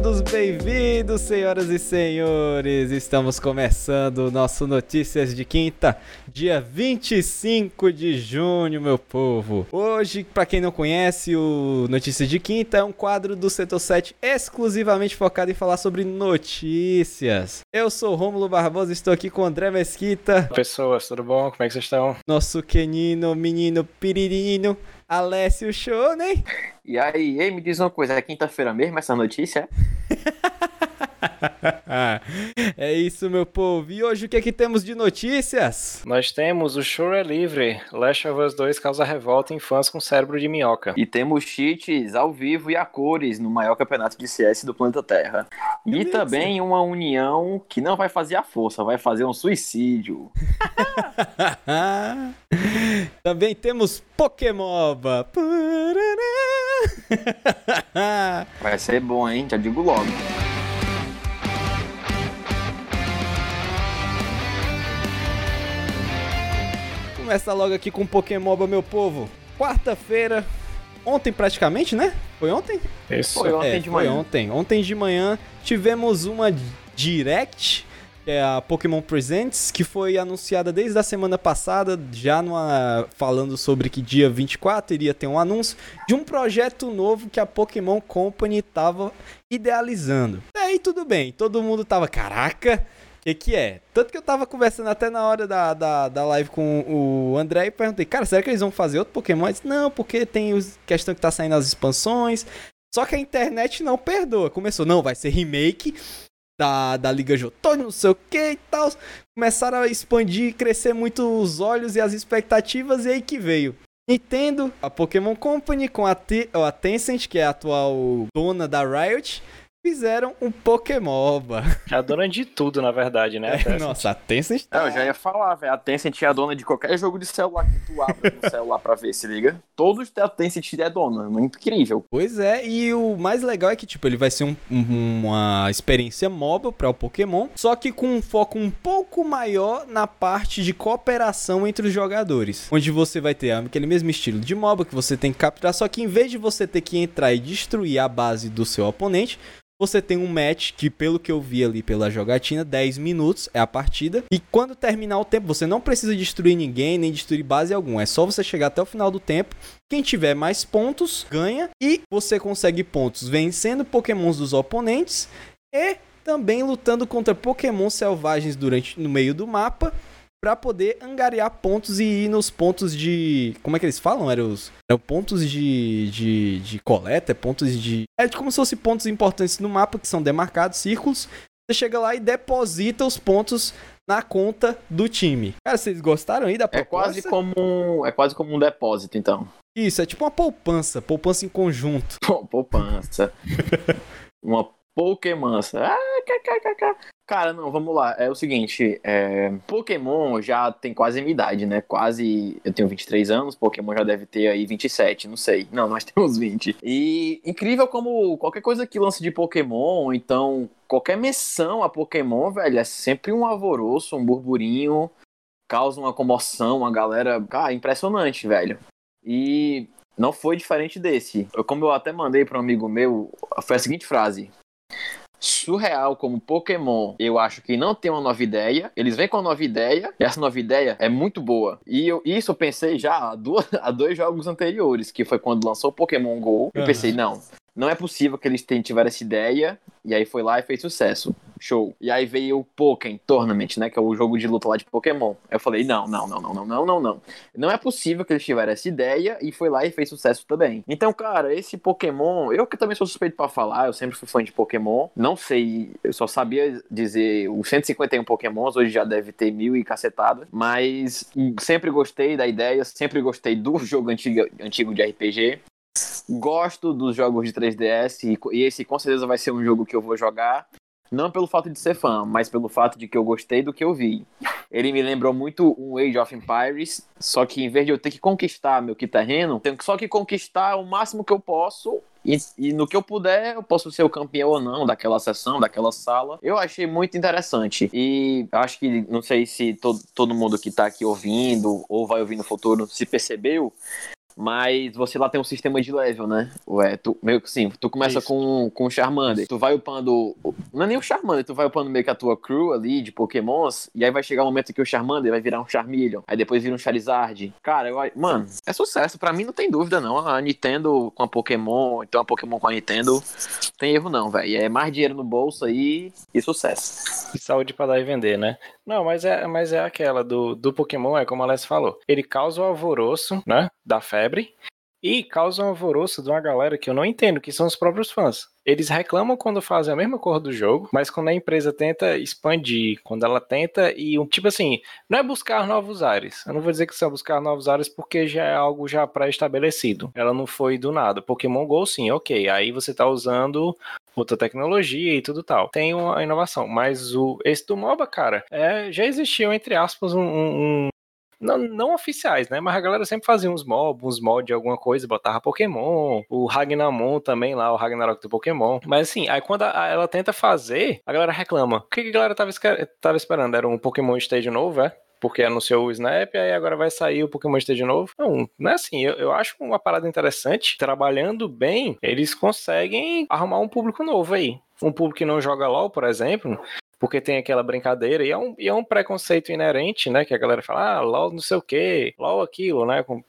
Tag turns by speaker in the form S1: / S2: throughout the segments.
S1: todos bem-vindos, senhoras e senhores. Estamos começando o nosso Notícias de Quinta, dia 25 de junho, meu povo. Hoje, para quem não conhece, o Notícias de Quinta é um quadro do Setor 7 exclusivamente focado em falar sobre notícias. Eu sou Rômulo Barbosa, estou aqui com o André Mesquita.
S2: Pessoas, tudo bom? Como é que vocês estão?
S1: Nosso quenino, menino piririno, Alessio Shonen.
S3: E aí, me diz uma coisa, é quinta-feira mesmo essa notícia?
S1: é isso, meu povo. E hoje o que é que temos de notícias?
S2: Nós temos o Show é Livre. Last of Us 2 causa revolta em fãs com cérebro de minhoca.
S3: E temos cheats ao vivo e a cores no maior campeonato de CS do planeta Terra. E também uma união que não vai fazer a força, vai fazer um suicídio.
S1: também temos Pokémoba.
S3: Vai ser bom, hein? Já digo logo.
S1: Começa logo aqui com Pokémoba, meu povo. Quarta-feira, ontem praticamente, né? Foi ontem?
S2: Isso.
S3: Foi ontem
S1: é,
S3: de
S1: foi
S3: manhã.
S1: ontem. Ontem de manhã tivemos uma Direct, que é a Pokémon Presents, que foi anunciada desde a semana passada, já numa, falando sobre que dia 24 iria ter um anúncio de um projeto novo que a Pokémon Company estava idealizando. E aí tudo bem, todo mundo tava, caraca, que, que é? Tanto que eu tava conversando até na hora da, da, da live com o André e perguntei, cara, será que eles vão fazer outro Pokémon? Disse, não, porque tem os questão que tá saindo as expansões. Só que a internet não perdoa. Começou, não, vai ser remake da, da Liga Jotone, não sei o que e tal. Começaram a expandir crescer muito os olhos e as expectativas, e aí que veio. Nintendo, a Pokémon Company com a, T a Tencent, que é a atual dona da Riot, fizeram um Pokémoba.
S2: É a dona de tudo, na verdade, né?
S1: É, nossa, a Tencent
S3: É, eu já ia falar, velho. A Tencent é a dona de qualquer jogo de celular que tu abre no celular pra ver, se liga. Todos a Tencent é dona. Muito incrível.
S1: Pois é, e o mais legal é que, tipo, ele vai ser um- um- uma experiência móvel para o Pokémon, só que com um foco um pouco maior na parte de cooperação entre os jogadores. Onde você vai ter aquele mesmo estilo de MOBA que você tem que capturar, só que em vez de você ter que entrar e destruir a base do seu oponente, você tem um match que, pelo que eu vi ali pela jogatina, 10 minutos é a partida. E quando terminar o tempo, você não precisa destruir ninguém, nem destruir base alguma. É só você chegar até o final do tempo. Quem tiver mais pontos, ganha. E você consegue pontos vencendo pokémons dos oponentes. E também lutando contra pokémons selvagens durante no meio do mapa. Pra poder angariar pontos e ir nos pontos de. Como é que eles falam? Eram os. Eram pontos de, de, de coleta, pontos de. É como se fossem pontos importantes no mapa que são demarcados, círculos. Você chega lá e deposita os pontos na conta do time. Cara, vocês gostaram aí da
S3: É
S1: proposta?
S3: quase como um, é quase como um depósito, então.
S1: Isso, é tipo uma poupança, poupança em conjunto.
S3: Pô, poupança. Uma Pokémonça. Ah, kkkk. Cara, não, vamos lá. É o seguinte, é... Pokémon já tem quase a minha idade, né? Quase. Eu tenho 23 anos, Pokémon já deve ter aí 27, não sei. Não, nós temos 20. E incrível como qualquer coisa que lança de Pokémon, então qualquer menção a Pokémon, velho, é sempre um alvoroço, um burburinho, causa uma comoção, a galera. Cara, impressionante, velho. E não foi diferente desse. Eu, como eu até mandei para um amigo meu, foi a seguinte frase: Surreal como Pokémon, eu acho que não tem uma nova ideia. Eles vêm com uma nova ideia, e essa nova ideia é muito boa. E eu, isso eu pensei já há, duas, há dois jogos anteriores, que foi quando lançou o Pokémon GO. Eu pensei, não, não é possível que eles tiveram essa ideia, e aí foi lá e fez sucesso. Show. E aí veio o Pokémon Tournament, né? Que é o jogo de luta lá de Pokémon. Eu falei, não, não, não, não, não, não, não, não. Não é possível que eles tiveram essa ideia e foi lá e fez sucesso também. Então, cara, esse Pokémon, eu que também sou suspeito pra falar, eu sempre fui fã de Pokémon. Não sei, eu só sabia dizer os 151 Pokémons, hoje já deve ter mil e cacetada. Mas sempre gostei da ideia, sempre gostei do jogo antigo, antigo de RPG. Gosto dos jogos de 3DS e, esse com certeza vai ser um jogo que eu vou jogar. Não pelo fato de ser fã, mas pelo fato de que eu gostei do que eu vi. Ele me lembrou muito um Age of Empires, só que em vez de eu ter que conquistar meu terreno, tenho só que conquistar o máximo que eu posso. E, e no que eu puder, eu posso ser o campeão ou não daquela sessão, daquela sala. Eu achei muito interessante. E acho que, não sei se todo, todo mundo que tá aqui ouvindo ou vai ouvir no futuro se percebeu, mas você lá tem um sistema de level, né? Ué, tu, meio que sim, tu começa com, com o Charmander, tu vai upando, não é nem o Charmander, tu vai upando meio que a tua crew ali de pokémons, e aí vai chegar o um momento que o Charmander vai virar um Charmeleon, aí depois vira um Charizard. Cara, eu, mano, é sucesso, pra mim não tem dúvida não, a Nintendo com a Pokémon, então a Pokémon com a Nintendo, tem erro não, velho, é mais dinheiro no bolso aí e sucesso.
S2: E saúde pra dar e vender, né? Não, mas é, mas é aquela do, do Pokémon, é como a Aless falou. Ele causa o alvoroço, né? Da febre. E causa um alvoroço de uma galera que eu não entendo, que são os próprios fãs. Eles reclamam quando fazem a mesma cor do jogo, mas quando a empresa tenta expandir, quando ela tenta e um tipo assim, não é buscar novos ares. Eu não vou dizer que são buscar novos ares porque já é algo já pré-estabelecido. Ela não foi do nada. Pokémon Go sim, ok. Aí você tá usando outra tecnologia e tudo tal. Tem uma inovação, mas o esse do MOBA, cara, é, já existiu entre aspas um, um, não, não, oficiais, né? Mas a galera sempre fazia uns mobs, uns mods de alguma coisa, botava Pokémon, o Ragnamon também lá, o Ragnarok do Pokémon. Mas assim, aí quando a, ela tenta fazer, a galera reclama. O que, que a galera tava, tava esperando? Era um Pokémon Stage novo, é? porque anunciou o Snap, aí agora vai sair o Pokémon Stage novo. Não, não é assim. Eu, eu acho uma parada interessante. Trabalhando bem, eles conseguem arrumar um público novo aí. Um público que não joga LOL, por exemplo, porque tem aquela brincadeira e é um, e é um preconceito inerente, né? Que a galera fala, ah, LOL não sei o quê, LOL aquilo, né? Com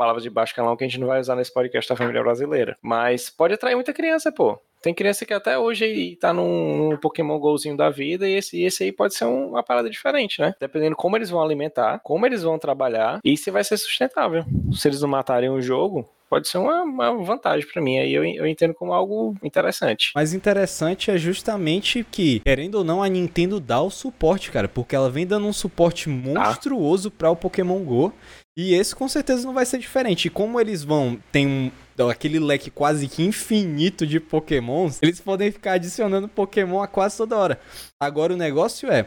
S2: palavras de baixo calão que a gente não vai usar nesse podcast da família brasileira. Mas pode atrair muita criança, pô. Tem criança que até hoje tá num, num Pokémon Golzinho da vida e esse, esse aí pode ser um, uma parada diferente, né? Dependendo como eles vão alimentar, como eles vão trabalhar e se vai ser sustentável. Se eles não matarem o jogo, pode ser uma, uma vantagem para mim. Aí eu, eu entendo como algo interessante.
S1: Mas interessante é justamente que, querendo ou não, a Nintendo dá o suporte, cara, porque ela vem dando um suporte monstruoso ah. para o Pokémon Go. E esse com certeza não vai ser diferente. E como eles vão, tem um, aquele leque quase que infinito de pokémons, eles podem ficar adicionando pokémon a quase toda hora. Agora o negócio é,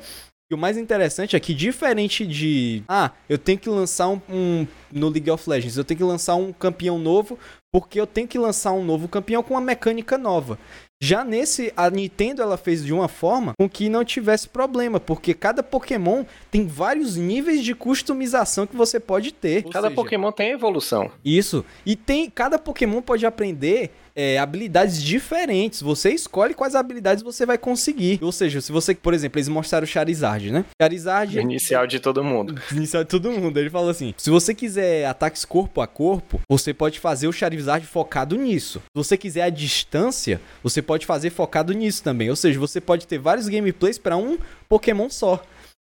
S1: e o mais interessante é que, diferente de. Ah, eu tenho que lançar um, um, No League of Legends, eu tenho que lançar um campeão novo, porque eu tenho que lançar um novo campeão com uma mecânica nova. Já nesse, a Nintendo ela fez de uma forma com que não tivesse problema, porque cada Pokémon tem vários níveis de customização que você pode ter.
S2: Cada seja, Pokémon tem evolução.
S1: Isso. E tem cada Pokémon pode aprender é, habilidades diferentes. Você escolhe quais habilidades você vai conseguir. Ou seja, se você, por exemplo, eles mostraram o Charizard, né? Charizard.
S2: Inicial de todo mundo.
S1: Inicial de todo mundo. Ele falou assim: se você quiser ataques corpo a corpo, você pode fazer o Charizard focado nisso. Se você quiser a distância, você pode fazer focado nisso também. Ou seja, você pode ter vários gameplays para um Pokémon só.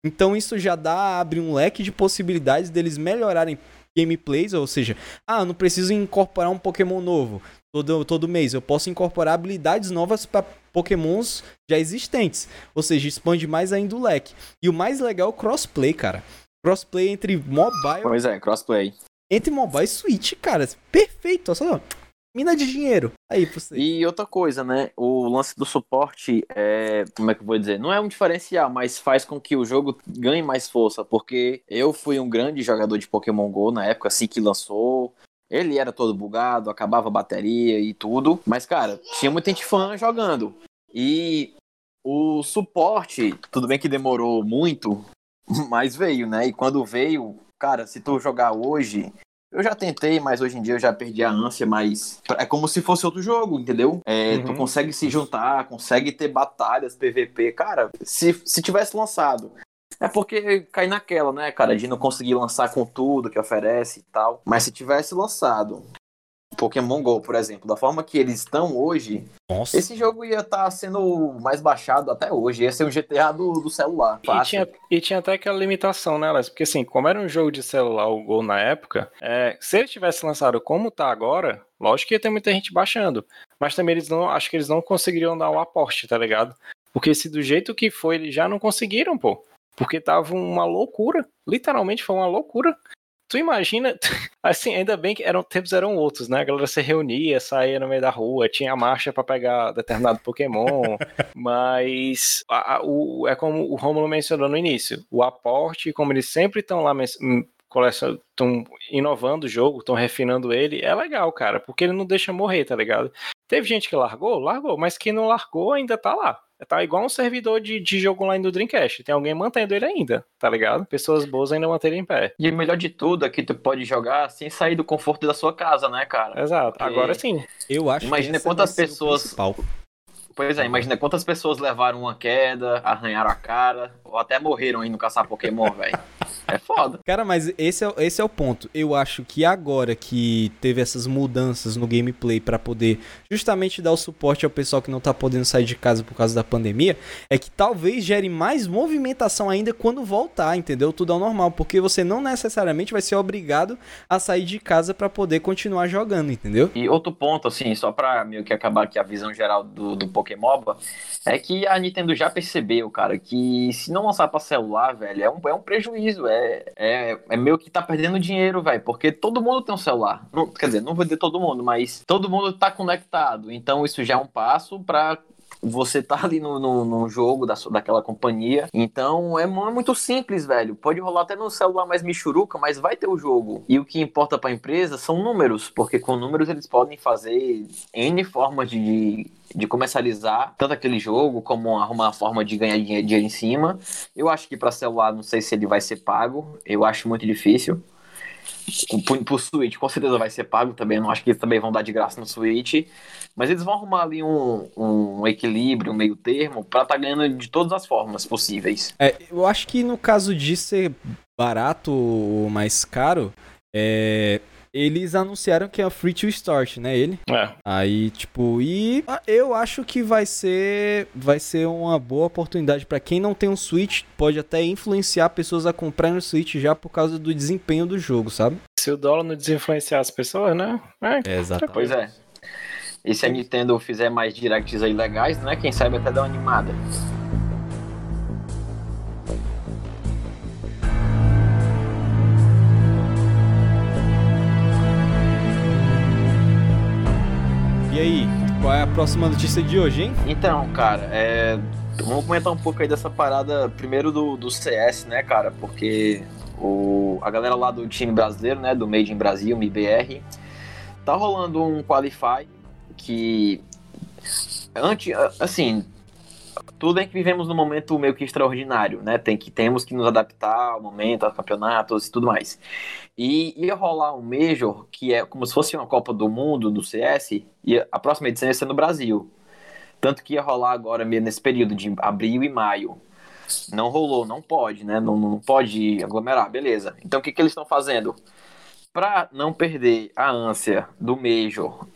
S1: Então isso já dá abre um leque de possibilidades deles melhorarem gameplays, ou seja, ah, não preciso incorporar um Pokémon novo todo, todo mês. Eu posso incorporar habilidades novas para pokémons já existentes. Ou seja, expande mais ainda o leque. E o mais legal é o crossplay, cara. Crossplay entre mobile...
S3: Pois é, crossplay.
S1: Entre mobile e switch, cara. Perfeito. Só mina de dinheiro aí você.
S3: E outra coisa, né? O lance do suporte é. Como é que eu vou dizer? Não é um diferencial, mas faz com que o jogo ganhe mais força. Porque eu fui um grande jogador de Pokémon GO na época assim que lançou. Ele era todo bugado, acabava a bateria e tudo. Mas, cara, tinha muita gente fã jogando. E o suporte, tudo bem que demorou muito, mas veio, né? E quando veio, cara, se tu jogar hoje, eu já tentei, mas hoje em dia eu já perdi a ânsia, mas é como se fosse outro jogo, entendeu? É, uhum. Tu consegue se juntar, consegue ter batalhas, PVP. Cara, se, se tivesse lançado é porque cai naquela, né, cara, de não conseguir lançar com tudo que oferece e tal. Mas se tivesse lançado Pokémon GO, por exemplo, da forma que eles estão hoje, Nossa. esse jogo ia estar tá sendo mais baixado até hoje. Ia ser um GTA do, do celular.
S2: E tinha, e tinha, até aquela limitação, né, Alex? Porque assim, como era um jogo de celular o Go na época, é, se ele tivesse lançado como tá agora, lógico que ia ter muita gente baixando. Mas também eles não. Acho que eles não conseguiriam dar um aporte, tá ligado? Porque se do jeito que foi, eles já não conseguiram, pô. Porque tava uma loucura. Literalmente foi uma loucura. Tu imagina, assim, ainda bem que eram tempos eram outros, né? A galera se reunia, saía no meio da rua, tinha marcha para pegar determinado Pokémon, mas a, a, o, é como o Romulo mencionou no início, o aporte, como eles sempre estão lá estão inovando o jogo, estão refinando ele, é legal, cara, porque ele não deixa morrer, tá ligado? Teve gente que largou, largou, mas quem não largou ainda tá lá tá igual um servidor de, de jogo online do Dreamcast. Tem alguém mantendo ele ainda, tá ligado? Pessoas boas ainda manterem em pé.
S3: E o melhor de tudo é que tu pode jogar sem sair do conforto da sua casa, né, cara?
S2: Exato. Porque... Agora sim.
S1: Eu acho
S3: Imagina quantas pessoas. Pois é, imagina quantas pessoas levaram uma queda, arranharam a cara, ou até morreram indo caçar Pokémon, velho. É foda.
S1: Cara, mas esse é, esse é o ponto. Eu acho que agora que teve essas mudanças no gameplay para poder justamente dar o suporte ao pessoal que não tá podendo sair de casa por causa da pandemia, é que talvez gere mais movimentação ainda quando voltar, entendeu? Tudo ao normal, porque você não necessariamente vai ser obrigado a sair de casa para poder continuar jogando, entendeu?
S3: E outro ponto, assim, só pra meio que acabar aqui a visão geral do, do Pokémon, é que a Nintendo já percebeu, cara, que se não lançar pra celular, velho, é um, é um prejuízo, é é, é, meio que tá perdendo dinheiro, velho, porque todo mundo tem um celular. Quer dizer, não vou dizer todo mundo, mas todo mundo tá conectado. Então isso já é um passo para você tá ali no, no, no, jogo da, daquela companhia. Então é, é, muito simples, velho. Pode rolar até no celular mais michuruca, mas vai ter o jogo. E o que importa para a empresa são números, porque com números eles podem fazer N formas de, de comercializar tanto aquele jogo como arrumar uma forma de ganhar dinheiro em cima. Eu acho que para celular não sei se ele vai ser pago. Eu acho muito difícil. Pro, pro Switch, com certeza vai ser pago também. Não acho que eles também vão dar de graça no Switch. Mas eles vão arrumar ali um, um equilíbrio, um meio termo, pra estar tá ganhando de todas as formas possíveis.
S1: É, eu acho que no caso de ser barato ou mais caro, é, eles anunciaram que é free to start, né, ele?
S2: É.
S1: Aí, tipo, e eu acho que vai ser vai ser uma boa oportunidade para quem não tem um Switch, pode até influenciar pessoas a comprarem o Switch já por causa do desempenho do jogo, sabe?
S2: Se o dólar não desinfluenciar as pessoas, né?
S1: É, exatamente.
S3: Pois é. E se a Nintendo fizer mais directs aí legais, né? Quem sabe até dar uma animada.
S1: E aí, qual é a próxima notícia de hoje, hein?
S3: Então, cara, é... vamos comentar um pouco aí dessa parada, primeiro do, do CS, né, cara? Porque o... a galera lá do time brasileiro, né, do Made in Brasil, MBR, tá rolando um Qualify que, antes, assim, tudo é que vivemos num momento meio que extraordinário, né? Tem que, temos que nos adaptar ao momento, aos campeonatos e tudo mais. E ia rolar um Major, que é como se fosse uma Copa do Mundo do CS, e a próxima edição ia ser no Brasil. Tanto que ia rolar agora mesmo nesse período de abril e maio. Não rolou, não pode, né? Não, não pode aglomerar, beleza. Então o que, que eles estão fazendo? Para não perder a ânsia do Major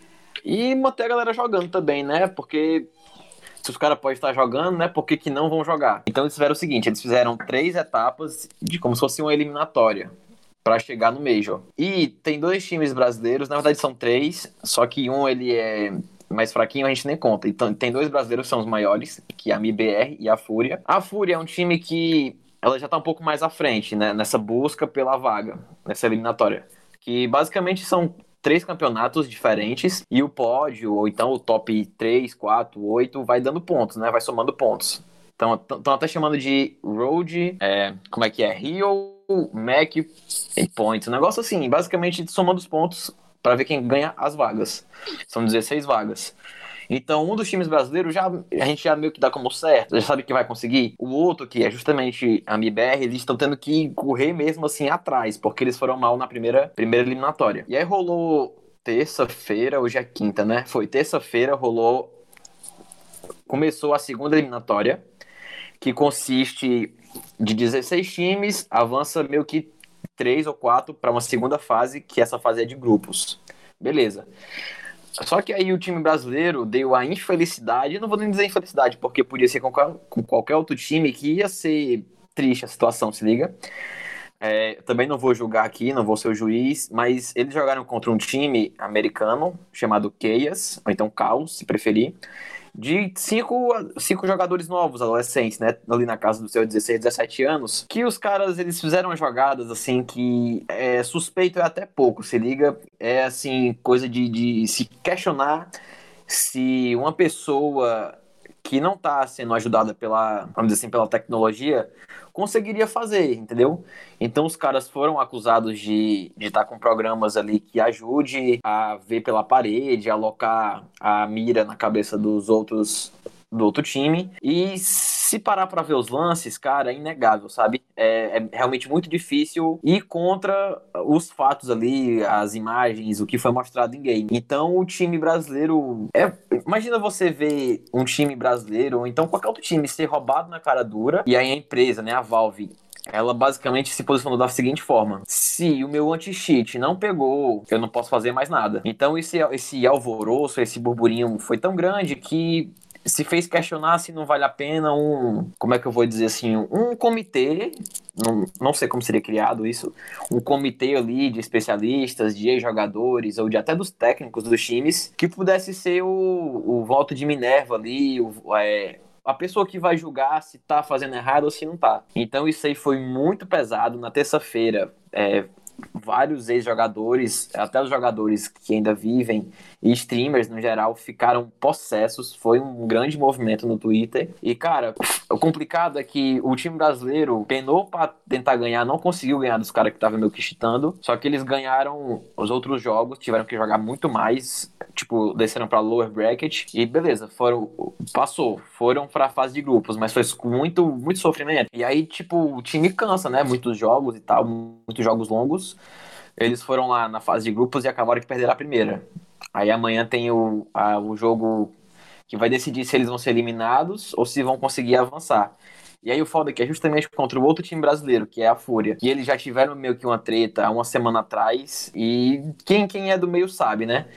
S3: e manter a galera jogando também, né? Porque se os caras podem estar jogando, né? Por que, que não vão jogar? Então eles fizeram o seguinte: eles fizeram três etapas de como se fosse uma eliminatória para chegar no Major. E tem dois times brasileiros, na verdade são três, só que um ele é mais fraquinho, a gente nem conta. Então tem dois brasileiros que são os maiores, que é a MIBR e a Fúria. A Fúria é um time que ela já tá um pouco mais à frente, né, nessa busca pela vaga, nessa eliminatória. Que basicamente são três campeonatos diferentes e o pódio, ou então o top 3, 4, 8, vai dando pontos, né? Vai somando pontos. Então, estão até chamando de Road, é, como é que é? Rio, Mac e Points. Um negócio assim, basicamente somando os pontos para ver quem ganha as vagas. São 16 vagas. Então, um dos times brasileiros já a gente já meio que dá como certo, já sabe que vai conseguir. O outro, que é justamente a MIBR, eles estão tendo que correr mesmo assim atrás, porque eles foram mal na primeira, primeira eliminatória. E aí rolou terça-feira, hoje é quinta, né? Foi terça-feira, rolou. Começou a segunda eliminatória, que consiste de 16 times, avança meio que três ou quatro para uma segunda fase, que essa fase é de grupos. Beleza. Só que aí o time brasileiro deu a infelicidade, não vou nem dizer infelicidade, porque podia ser com, com qualquer outro time que ia ser triste a situação, se liga. É, também não vou julgar aqui, não vou ser o juiz, mas eles jogaram contra um time americano chamado Chaos, ou então Caos, se preferir de cinco, cinco jogadores novos, adolescentes, né? Ali na casa dos seus 16, 17 anos. Que os caras, eles fizeram jogadas, assim, que é, suspeito é até pouco, se liga. É, assim, coisa de, de se questionar se uma pessoa que não está sendo ajudada pela, vamos dizer assim, pela tecnologia, conseguiria fazer, entendeu? Então os caras foram acusados de estar tá com programas ali que ajude a ver pela parede, alocar a mira na cabeça dos outros do outro time. E se parar para ver os lances, cara, é inegável, sabe? É, é, realmente muito difícil ir contra os fatos ali, as imagens, o que foi mostrado em game. Então o time brasileiro. É, imagina você ver um time brasileiro, ou então qualquer outro time ser roubado na cara dura, e aí a empresa, né, a Valve, ela basicamente se posicionou da seguinte forma: se o meu anti-cheat não pegou, eu não posso fazer mais nada. Então esse, esse alvoroço, esse burburinho foi tão grande que se fez questionar se não vale a pena um, como é que eu vou dizer assim, um comitê, não, não sei como seria criado isso, um comitê ali de especialistas, de jogadores ou de até dos técnicos dos times, que pudesse ser o, o voto de Minerva ali, o, é, a pessoa que vai julgar se tá fazendo errado ou se não tá. Então isso aí foi muito pesado. Na terça-feira, é, vários ex-jogadores, até os jogadores que ainda vivem e streamers no geral ficaram possessos. Foi um grande movimento no Twitter. E, cara, o complicado é que o time brasileiro penou para tentar ganhar, não conseguiu ganhar dos caras que estavam meio que chitando. Só que eles ganharam os outros jogos, tiveram que jogar muito mais. Tipo, desceram pra lower bracket. E beleza, foram. Passou. Foram pra fase de grupos, mas foi muito, muito sofrimento. E aí, tipo, o time cansa, né? Muitos jogos e tal, muitos jogos longos. Eles foram lá na fase de grupos e acabaram de perder a primeira. Aí amanhã tem o, a, o jogo que vai decidir se eles vão ser eliminados ou se vão conseguir avançar. E aí o foda é que é justamente contra o outro time brasileiro, que é a Fúria. E eles já tiveram meio que uma treta há uma semana atrás. E quem, quem é do meio sabe, né?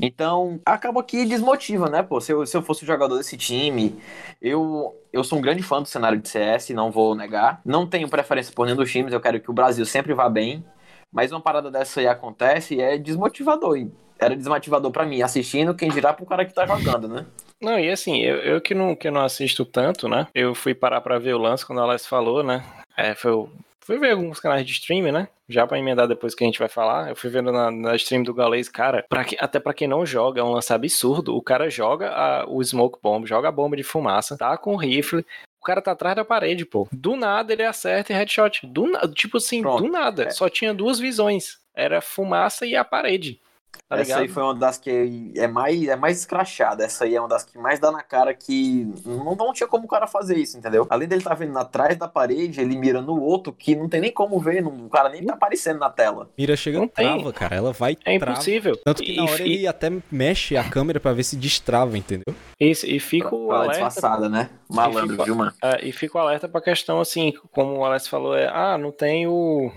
S3: Então, acaba que desmotiva, né? Pô, se eu, se eu fosse jogador desse time, eu, eu sou um grande fã do cenário de CS, não vou negar. Não tenho preferência por nenhum dos times, eu quero que o Brasil sempre vá bem. Mas uma parada dessa aí acontece e é desmotivador era desmotivador para mim, assistindo, quem dirá pro cara que tá jogando, né?
S2: Não, e assim, eu, eu que, não, que não assisto tanto, né? Eu fui parar pra ver o lance quando a Alex falou, né? É, foi, fui ver alguns canais de streaming, né? Já pra emendar depois que a gente vai falar. Eu fui vendo na, na stream do Galês, cara, pra que, até pra quem não joga, é um lance absurdo. O cara joga a, o smoke bomb, joga a bomba de fumaça, tá com o rifle, o cara tá atrás da parede, pô. Do nada ele acerta e headshot. Do tipo assim, Pronto. do nada. É. Só tinha duas visões. Era fumaça e a parede.
S3: Tá essa aí foi uma das que é mais, é mais escrachada. Essa aí é uma das que mais dá na cara que não, não tinha como o cara fazer isso, entendeu? Além dele estar tá vendo atrás da parede, ele mira no outro que não tem nem como ver, não, o cara nem tá aparecendo na tela.
S1: Mira chega não trava, cara. Ela vai
S2: É trava. impossível.
S1: Tanto que e, na hora e... ele até mexe a câmera para ver se destrava, entendeu?
S2: Isso, e fico
S3: pra, alerta. disfarçada, né? Malandro, viu, mano?
S2: É, e fico alerta pra questão assim, como o Alex falou, é, ah, não tem o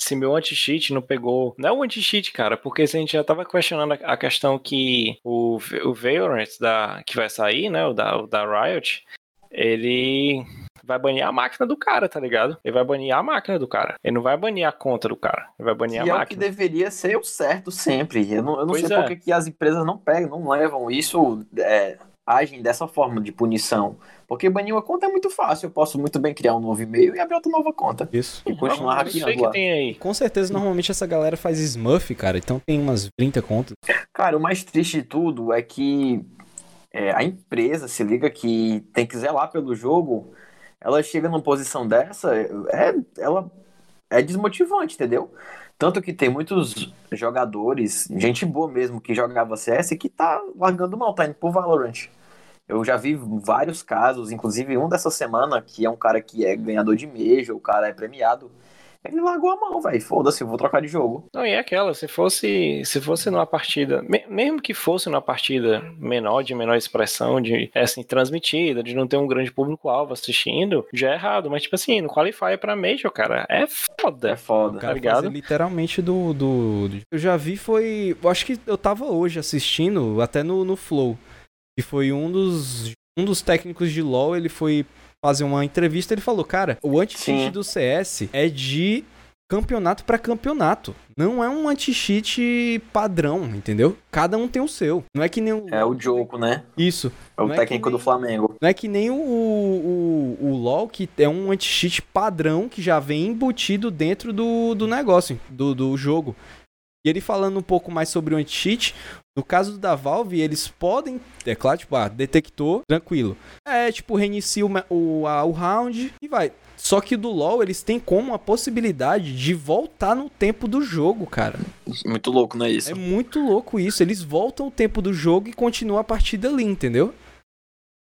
S2: se meu anti-cheat não pegou. Não é um anti-cheat, cara, porque se a gente já tava questionando a questão que o, o Valorant da, que vai sair, né? O da, o da Riot, ele vai banir a máquina do cara, tá ligado? Ele vai banir a máquina do cara. Ele não vai banir a conta do cara. Ele vai banir
S3: e
S2: a
S3: é
S2: máquina.
S3: o que deveria ser o certo sempre. Eu não, eu não sei é. por que as empresas não pegam, não levam isso, é, agem dessa forma de punição. Porque banir uma conta é muito fácil. Eu posso muito bem criar um novo e-mail e abrir outra nova conta.
S1: Isso.
S3: E continuar hackeando lá.
S1: Com certeza, normalmente essa galera faz smurf, cara. Então tem umas 30 contas.
S3: Cara, o mais triste de tudo é que é, a empresa se liga que tem que zelar pelo jogo. Ela chega numa posição dessa, é, ela é desmotivante, entendeu? Tanto que tem muitos jogadores, gente boa mesmo, que jogava CS que tá largando mal, tá indo pro Valorant. Eu já vi vários casos, inclusive um dessa semana, que é um cara que é ganhador de Major, o cara é premiado. Ele largou a mão, velho. Foda-se, vou trocar de jogo.
S2: Não, e é aquela, se fosse, se fosse numa partida, mesmo que fosse numa partida menor, de menor expressão, de assim, transmitida, de não ter um grande público-alvo assistindo, já é errado. Mas, tipo assim, no Qualify pra Major, cara, é foda.
S3: É foda.
S1: Tá ligado? literalmente do, do, do. Eu já vi, foi. Eu acho que eu tava hoje assistindo, até no, no Flow que foi um dos, um dos técnicos de LoL, ele foi fazer uma entrevista, ele falou, cara, o anti-cheat do CS é de campeonato para campeonato. Não é um anti-cheat padrão, entendeu? Cada um tem o seu. Não é que nem o...
S3: É o jogo, né?
S1: Isso.
S3: É o não técnico é nem... do Flamengo.
S1: Não é que nem o, o, o LoL, que é um anti-cheat padrão que já vem embutido dentro do, do negócio, do, do jogo. E ele falando um pouco mais sobre o anti-cheat, no caso da Valve, eles podem, é claro, tipo, ah, detectou, tranquilo. É, tipo, reinicia o, o, a, o round e vai. Só que do LoL, eles têm como a possibilidade de voltar no tempo do jogo, cara.
S3: Muito louco, não é isso?
S1: É muito louco isso. Eles voltam o tempo do jogo e continuam a partida ali, entendeu?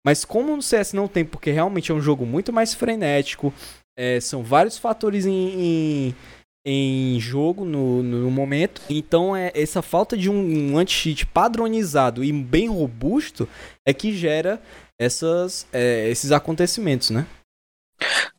S1: Mas como no CS não tem, porque realmente é um jogo muito mais frenético, é, são vários fatores em, em, em jogo no, no, momento. Então é essa falta de um, um anti-cheat padronizado e bem robusto é que gera essas, é, esses acontecimentos, né?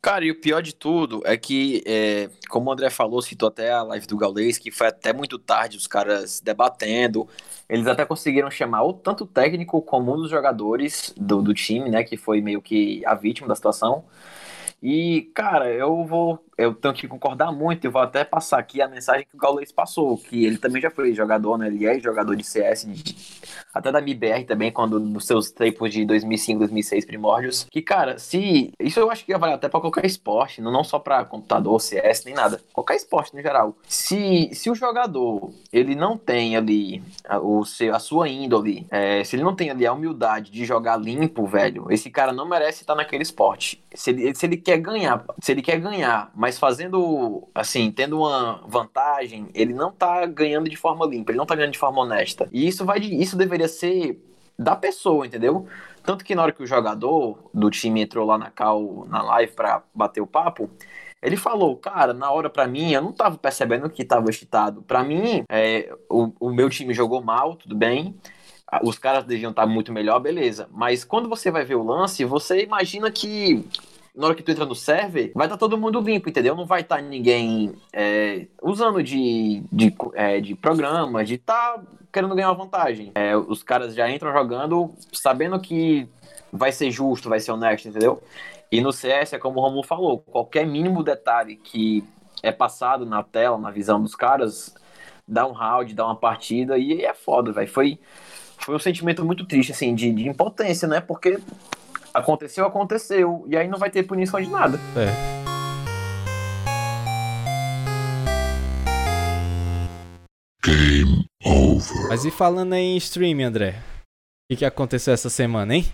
S3: Cara, e o pior de tudo é que, é, como o André falou, citou até a live do Gaules, que foi até muito tarde os caras debatendo. Eles até conseguiram chamar o tanto técnico como um dos jogadores do, do time, né? Que foi meio que a vítima da situação. E, cara, eu vou. Eu tenho que concordar muito e vou até passar aqui a mensagem que o Gaules passou, que ele também já foi jogador, né? Ele é jogador de CS, de, até da MIBR também, quando nos seus tempos de 2005, 2006 primórdios. Que, cara, se. Isso eu acho que vale até pra qualquer esporte, não só pra computador, CS, nem nada. Qualquer esporte no geral. Se, se o jogador ele não tem ali a, o seu, a sua índole, é, se ele não tem ali a humildade de jogar limpo, velho, esse cara não merece estar naquele esporte. Se ele, se ele quer ganhar, se ele quer ganhar, mas fazendo assim, tendo uma vantagem, ele não tá ganhando de forma limpa, ele não tá ganhando de forma honesta. E isso vai isso deveria ser da pessoa, entendeu? Tanto que na hora que o jogador do time entrou lá na cal, na live para bater o papo, ele falou, cara, na hora para mim, eu não tava percebendo que tava excitado. Para mim, é, o, o meu time jogou mal, tudo bem. Os caras deviam estar muito melhor, beleza. Mas quando você vai ver o lance, você imagina que na hora que tu entra no server, vai estar tá todo mundo limpo, entendeu? Não vai estar tá ninguém é, usando de, de, é, de programa, de tá querendo ganhar vantagem. É, os caras já entram jogando sabendo que vai ser justo, vai ser honesto, entendeu? E no CS, é como o Romulo falou, qualquer mínimo detalhe que é passado na tela, na visão dos caras, dá um round, dá uma partida e é foda, velho. Foi, foi um sentimento muito triste, assim, de, de impotência, né? Porque Aconteceu, aconteceu. E aí não vai ter punição de nada.
S1: É. Game over. Mas e falando aí em streaming, André? O que, que aconteceu essa semana, hein?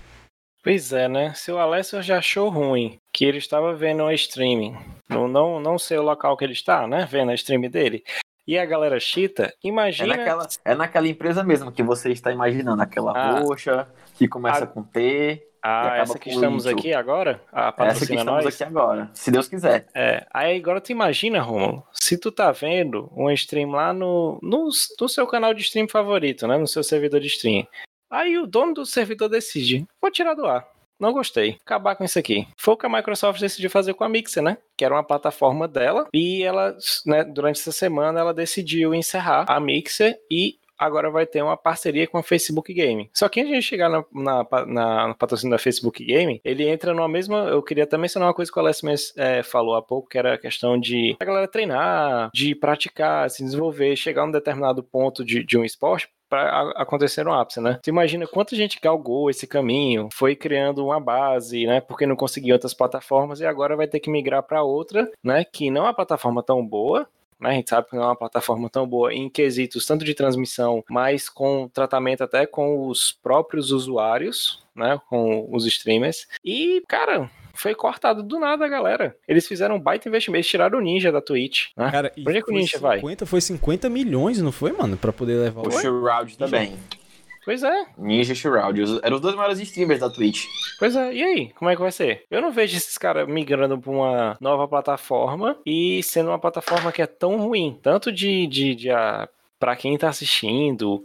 S2: Pois é, né? Se o Alessio já achou ruim que ele estava vendo a streaming, não, não, não sei o local que ele está, né? Vendo a stream dele. E a galera chita, imagina.
S3: É naquela, é naquela empresa mesmo que você está imaginando, aquela ah, roxa que começa a... com T.
S2: Ah, essa que estamos aqui agora? A
S3: essa que estamos nós? aqui agora, se Deus quiser.
S2: É, aí agora tu imagina, Romulo, se tu tá vendo um stream lá no, no, no seu canal de stream favorito, né, no seu servidor de stream. Aí o dono do servidor decide, vou tirar do ar. Não gostei. Acabar com isso aqui. Foi o que a Microsoft decidiu fazer com a Mixer, né? Que era uma plataforma dela. E ela, né, durante essa semana, ela decidiu encerrar a Mixer e agora vai ter uma parceria com a Facebook Game. Só que a gente chegar na, na, na, no patrocínio da Facebook Game, ele entra numa mesma. Eu queria também mencionar uma coisa que o Alessio é, falou há pouco, que era a questão de a galera treinar, de praticar, se desenvolver, chegar a um determinado ponto de, de um esporte para acontecer no ápice, né? Tu imagina quanta gente galgou esse caminho, foi criando uma base, né? Porque não conseguia outras plataformas e agora vai ter que migrar para outra, né? Que não é uma plataforma tão boa, né? A gente sabe que não é uma plataforma tão boa em quesitos tanto de transmissão, mas com tratamento até com os próprios usuários, né? Com os streamers. E, cara, foi cortado do nada, galera. Eles fizeram um baita investimento, eles tiraram o Ninja da Twitch. Né?
S1: Cara,
S2: Pra onde é que o Ninja 50,
S1: vai? Foi 50 milhões, não foi, mano? Pra poder levar
S3: o. O Shroud também.
S2: Pois é.
S3: Ninja e Shroud. Eram os dois maiores streamers da Twitch.
S2: Pois é. E aí? Como é que vai ser? Eu não vejo esses caras migrando pra uma nova plataforma e sendo uma plataforma que é tão ruim. Tanto de, de, de a, pra quem tá assistindo,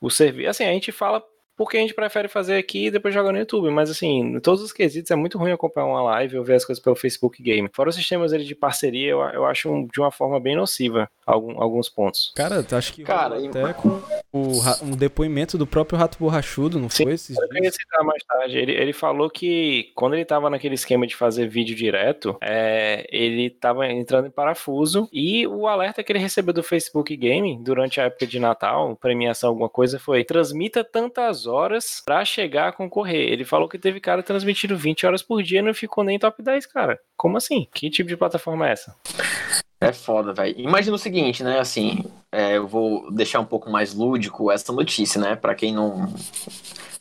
S2: o serviço. Assim, a gente fala porque a gente prefere fazer aqui e depois jogar no YouTube. Mas assim, em todos os quesitos é muito ruim acompanhar uma live ou ver as coisas pelo Facebook Game. Fora os sistemas de parceria, eu, eu acho um, de uma forma bem nociva algum, alguns pontos.
S1: Cara, acho que Cara, até com o, um depoimento do próprio Rato Borrachudo, não Sim, foi esses eu
S2: dias? citar mais tarde. Ele, ele falou que quando ele tava naquele esquema de fazer vídeo direto, é, ele tava entrando em parafuso e o alerta que ele recebeu do Facebook Game durante a época de Natal, premiação, alguma coisa, foi transmita tantas horas para chegar a concorrer. Ele falou que teve cara transmitindo 20 horas por dia e não ficou nem top 10, cara. Como assim? Que tipo de plataforma é essa?
S3: É foda, velho. Imagina o seguinte, né? Assim, é, eu vou deixar um pouco mais lúdico essa notícia, né? Pra quem não.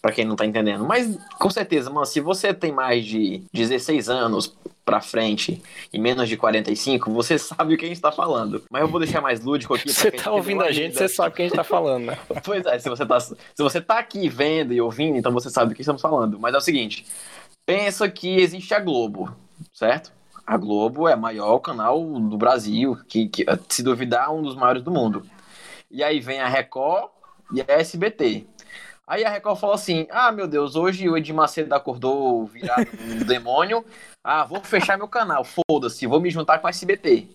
S3: Pra quem não tá entendendo. Mas, com certeza, mano, se você tem mais de 16 anos pra frente e menos de 45, você sabe o que a gente tá falando. Mas eu vou deixar mais lúdico aqui.
S2: Você tá ouvindo a gente, você sabe o que a gente tá falando, né?
S3: Pois é, se você, tá, se você tá aqui vendo e ouvindo, então você sabe o que estamos falando. Mas é o seguinte: pensa que existe a Globo, certo? A Globo é o maior canal do Brasil, que, que se duvidar, é um dos maiores do mundo. E aí vem a Record e a SBT. Aí a Record falou assim: Ah, meu Deus, hoje o Edir Macedo acordou virado um demônio. Ah, vou fechar meu canal, foda-se, vou me juntar com a SBT.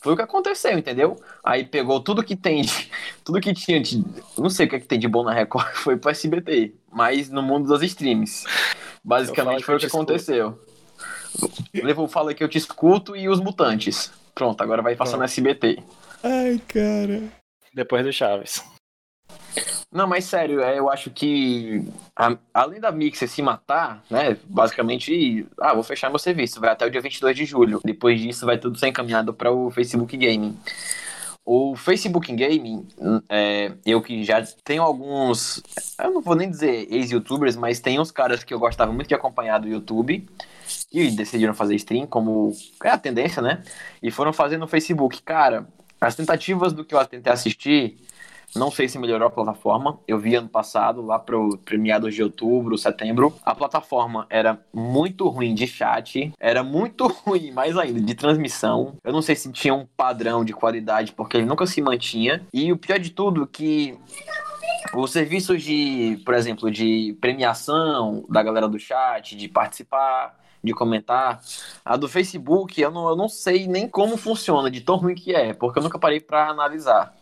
S3: Foi o que aconteceu, entendeu? Aí pegou tudo que tem, de, tudo que tinha de. Não sei o que, é que tem de bom na Record, foi pro SBT, mas no mundo dos streams. Basicamente foi o que aconteceu. Levou Fala que eu te escuto e os mutantes. Pronto, agora vai passar no SBT.
S1: Ai, cara.
S2: Depois do Chaves.
S3: Não, mas sério, é, eu acho que a, além da Mixer se matar, né, basicamente, ah, vou fechar meu serviço, vai até o dia 22 de julho. Depois disso vai tudo ser encaminhado para o Facebook Gaming. O Facebook Gaming, é, eu que já tenho alguns, eu não vou nem dizer ex-youtubers, mas tem uns caras que eu gostava muito de acompanhar do YouTube, que decidiram fazer stream, como é a tendência, né? E foram fazer no Facebook. Cara, as tentativas do que eu tentei assistir, não sei se melhorou a plataforma. Eu vi ano passado, lá pro premiados de outubro, setembro. A plataforma era muito ruim de chat, era muito ruim, mais ainda, de transmissão. Eu não sei se tinha um padrão de qualidade, porque ele nunca se mantinha. E o pior de tudo, que os serviços de, por exemplo, de premiação da galera do chat, de participar, de comentar. A do Facebook, eu não, eu não sei nem como funciona, de tão ruim que é, porque eu nunca parei para analisar.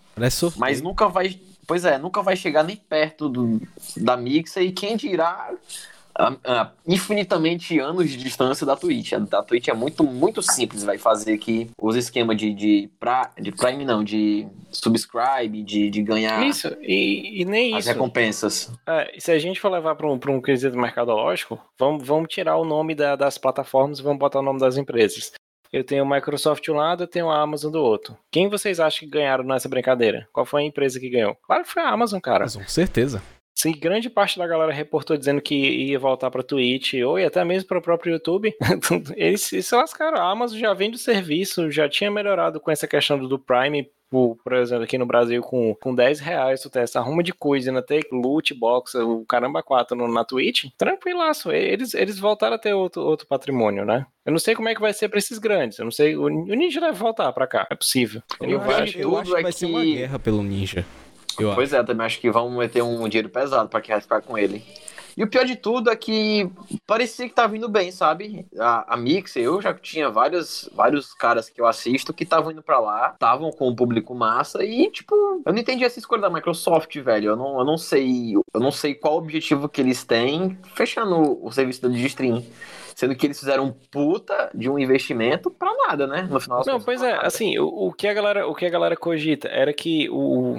S3: Mas nunca vai. Pois é, nunca vai chegar nem perto do, da Mixer e quem dirá uh, uh, infinitamente anos de distância da Twitch. A, a Twitch é muito, muito simples, vai fazer que os esquemas de, de, pra, de Prime, não, de subscribe, de, de ganhar
S2: isso, e, e nem
S3: as
S2: isso.
S3: recompensas.
S2: É, se a gente for levar para um, um quesito mercadológico, vamos, vamos tirar o nome da, das plataformas e vamos botar o nome das empresas. Eu tenho o Microsoft de um lado, eu tenho a Amazon do outro. Quem vocês acham que ganharam nessa brincadeira? Qual foi a empresa que ganhou? Claro que foi a Amazon, cara.
S1: Com certeza.
S2: Se grande parte da galera reportou dizendo que ia voltar para Twitch ou e até mesmo para o próprio YouTube, eles, eles se lascaram. A Amazon já vende o serviço, já tinha melhorado com essa questão do Prime por, por exemplo, aqui no Brasil, com, com 10 reais, tu tem essa arruma de coisa, ainda tem loot box, o caramba 4 no, na Twitch, tranquilaço. Eles, eles voltaram a ter outro, outro patrimônio, né? Eu não sei como é que vai ser pra esses grandes. Eu não sei. O, o Ninja deve voltar pra cá. É possível.
S1: Eu, eu acho, eu acho que vai ser uma guerra pelo Ninja.
S3: Eu pois acho. é, também acho que vão meter um dinheiro pesado pra quem vai ficar com ele. E o pior de tudo é que parecia que tá vindo bem, sabe? A, a Mixer, eu já tinha vários, vários caras que eu assisto que estavam indo para lá, estavam com o público massa e, tipo, eu não entendi essa escolha da Microsoft, velho. Eu não, eu não sei. Eu não sei qual o objetivo que eles têm fechando o serviço de stream. Sendo que eles fizeram um puta de um investimento pra nada, né? No final
S2: Não, pois é, assim, o, o, que a galera, o que a galera cogita era que o.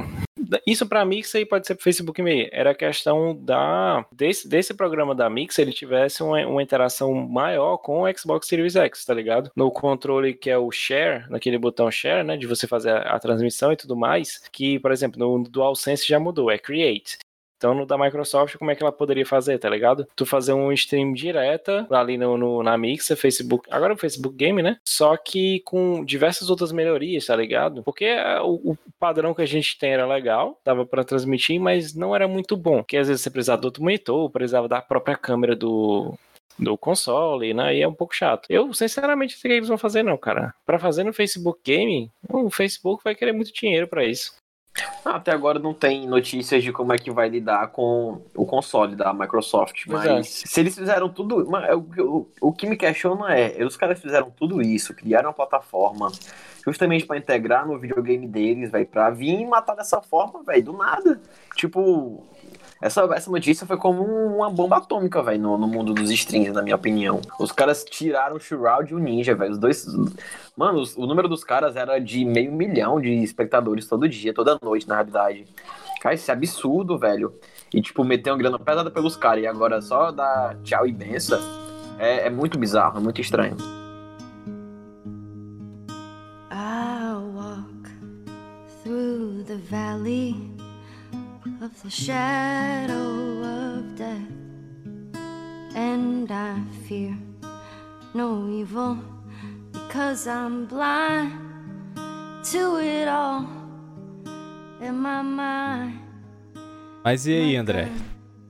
S2: Isso pra Mix aí pode ser pro Facebook meio. Era a questão da. Desse, desse programa da Mix, ele tivesse uma, uma interação maior com o Xbox Series X, tá ligado? No controle que é o share, naquele botão share, né? De você fazer a, a transmissão e tudo mais. Que, por exemplo, no DualSense já mudou, é Create. Então, no da Microsoft, como é que ela poderia fazer, tá ligado? Tu fazer um stream direta ali no, no na Mixer, Facebook, agora o Facebook Game, né? Só que com diversas outras melhorias, tá ligado? Porque é, o, o padrão que a gente tem era legal, dava para transmitir, mas não era muito bom. Porque às vezes você precisava do outro monitor, precisava da própria câmera do, do console, né? E é um pouco chato. Eu, sinceramente, não sei o que eles vão fazer, não, cara. Para fazer no Facebook Game, o Facebook vai querer muito dinheiro para isso.
S3: Até agora não tem notícias de como é que vai lidar com o console da Microsoft. Mas é. se eles fizeram tudo. O, o, que me questiona é: os caras fizeram tudo isso, criaram uma plataforma justamente para integrar no videogame deles, vai pra vir e matar dessa forma, velho, do nada. Tipo, essa, essa notícia foi como uma bomba atômica, velho, no, no mundo dos streams, na minha opinião. Os caras tiraram o Shroud e o Ninja, velho. Os dois. Mano, os, o número dos caras era de meio milhão de espectadores todo dia, toda noite, na realidade. Cara, isso é absurdo, velho. E, tipo, meter uma grana pesada pelos caras e agora só dar tchau e benção é, é muito bizarro, é muito estranho.
S4: I walk through the valley of the shadow of death, and I fear no evil because I'm blind to it all in my mind.
S1: Mas e aí, André?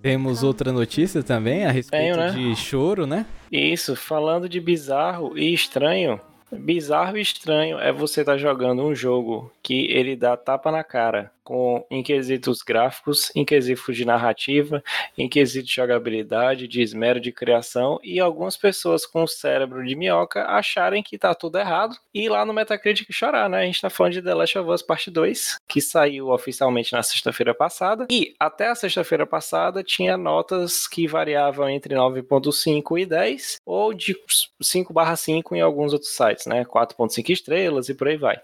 S1: Temos outra notícia também a respeito
S2: Tenho, né?
S1: de choro, né?
S2: Isso, falando de bizarro e estranho. Bizarro e estranho é você estar jogando um jogo que ele dá tapa na cara com em quesitos gráficos, em quesitos de narrativa, em de jogabilidade, de esmero de criação e algumas pessoas com o cérebro de minhoca acharem que tá tudo errado e ir lá no Metacritic chorar, né? A gente tá falando de The Last of Us Parte 2, que saiu oficialmente na sexta-feira passada e até a sexta-feira passada tinha notas que variavam entre 9.5 e 10 ou de 5/5 em alguns outros sites, né? 4.5 estrelas e por aí vai.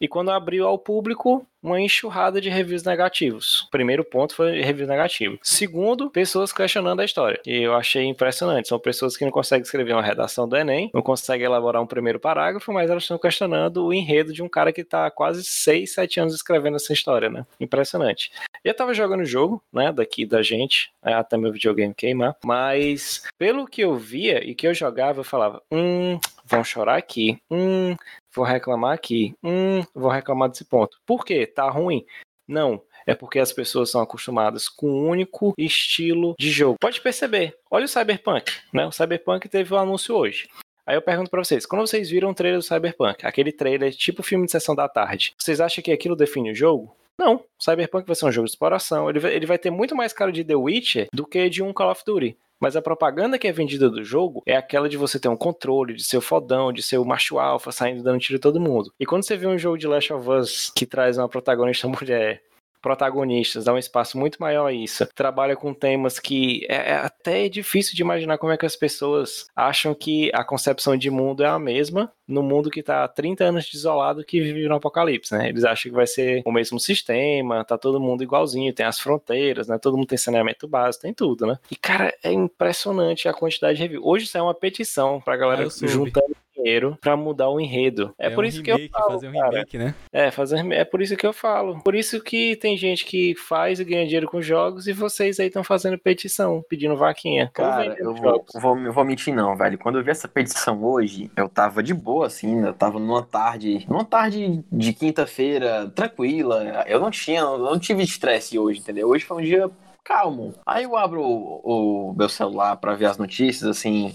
S2: E quando abriu ao público, uma enxurrada de reviews negativos. Primeiro ponto foi review negativo. Segundo, pessoas questionando a história. E eu achei impressionante. São pessoas que não conseguem escrever uma redação do Enem, não conseguem elaborar um primeiro parágrafo, mas elas estão questionando o enredo de um cara que está há quase 6, 7 anos escrevendo essa história, né? Impressionante. Eu tava jogando o jogo, né, daqui da gente, é, até meu videogame queimar, mas pelo que eu via e que eu jogava, eu falava, hum, vão chorar aqui, hum, vou reclamar aqui, hum, vou reclamar desse ponto. Por quê? Tá ruim? Não, é porque as pessoas são acostumadas com um único estilo de jogo. Pode perceber. Olha o Cyberpunk, né? O Cyberpunk teve um anúncio hoje. Aí eu pergunto pra vocês, quando vocês viram o trailer do Cyberpunk, aquele trailer tipo filme de sessão da tarde, vocês acham que aquilo define o jogo? Não, o Cyberpunk vai ser um jogo de exploração, ele vai, ele vai ter muito mais cara de The Witcher do que de um Call of Duty. Mas a propaganda que é vendida do jogo é aquela de você ter um controle, de ser o fodão, de ser o macho alfa, saindo dando tiro em todo mundo. E quando você vê um jogo de Last of Us que traz uma protagonista mulher, protagonistas, dá um espaço muito maior a isso. Trabalha com temas que é, é até difícil de imaginar como é que as pessoas acham que a concepção de mundo é a mesma no mundo que tá há 30 anos de isolado que vive no apocalipse, né? Eles acham que vai ser o mesmo sistema, tá todo mundo igualzinho, tem as fronteiras, né? Todo mundo tem saneamento básico, tem tudo, né? E, cara, é impressionante a quantidade de review. Hoje saiu uma petição pra galera
S1: Ah,
S2: juntando dinheiro pra mudar o enredo. É, por
S1: um
S2: isso que eu
S1: remake,
S2: falo,
S1: fazer um
S2: cara.
S1: remake, né?
S2: É, fazer é por isso que eu falo. Por isso que tem gente que faz e ganha dinheiro com jogos e vocês aí estão fazendo petição, pedindo vaquinha.
S3: Cara, eu vou, vou, eu vou mentir não, velho. Quando eu vi essa petição hoje, eu tava de boa, assim, eu tava numa tarde, numa tarde de quinta-feira, tranquila. Eu não tinha, eu não tive estresse hoje, entendeu? Hoje foi um dia calmo. Aí eu abro o, o meu celular pra ver as notícias, assim,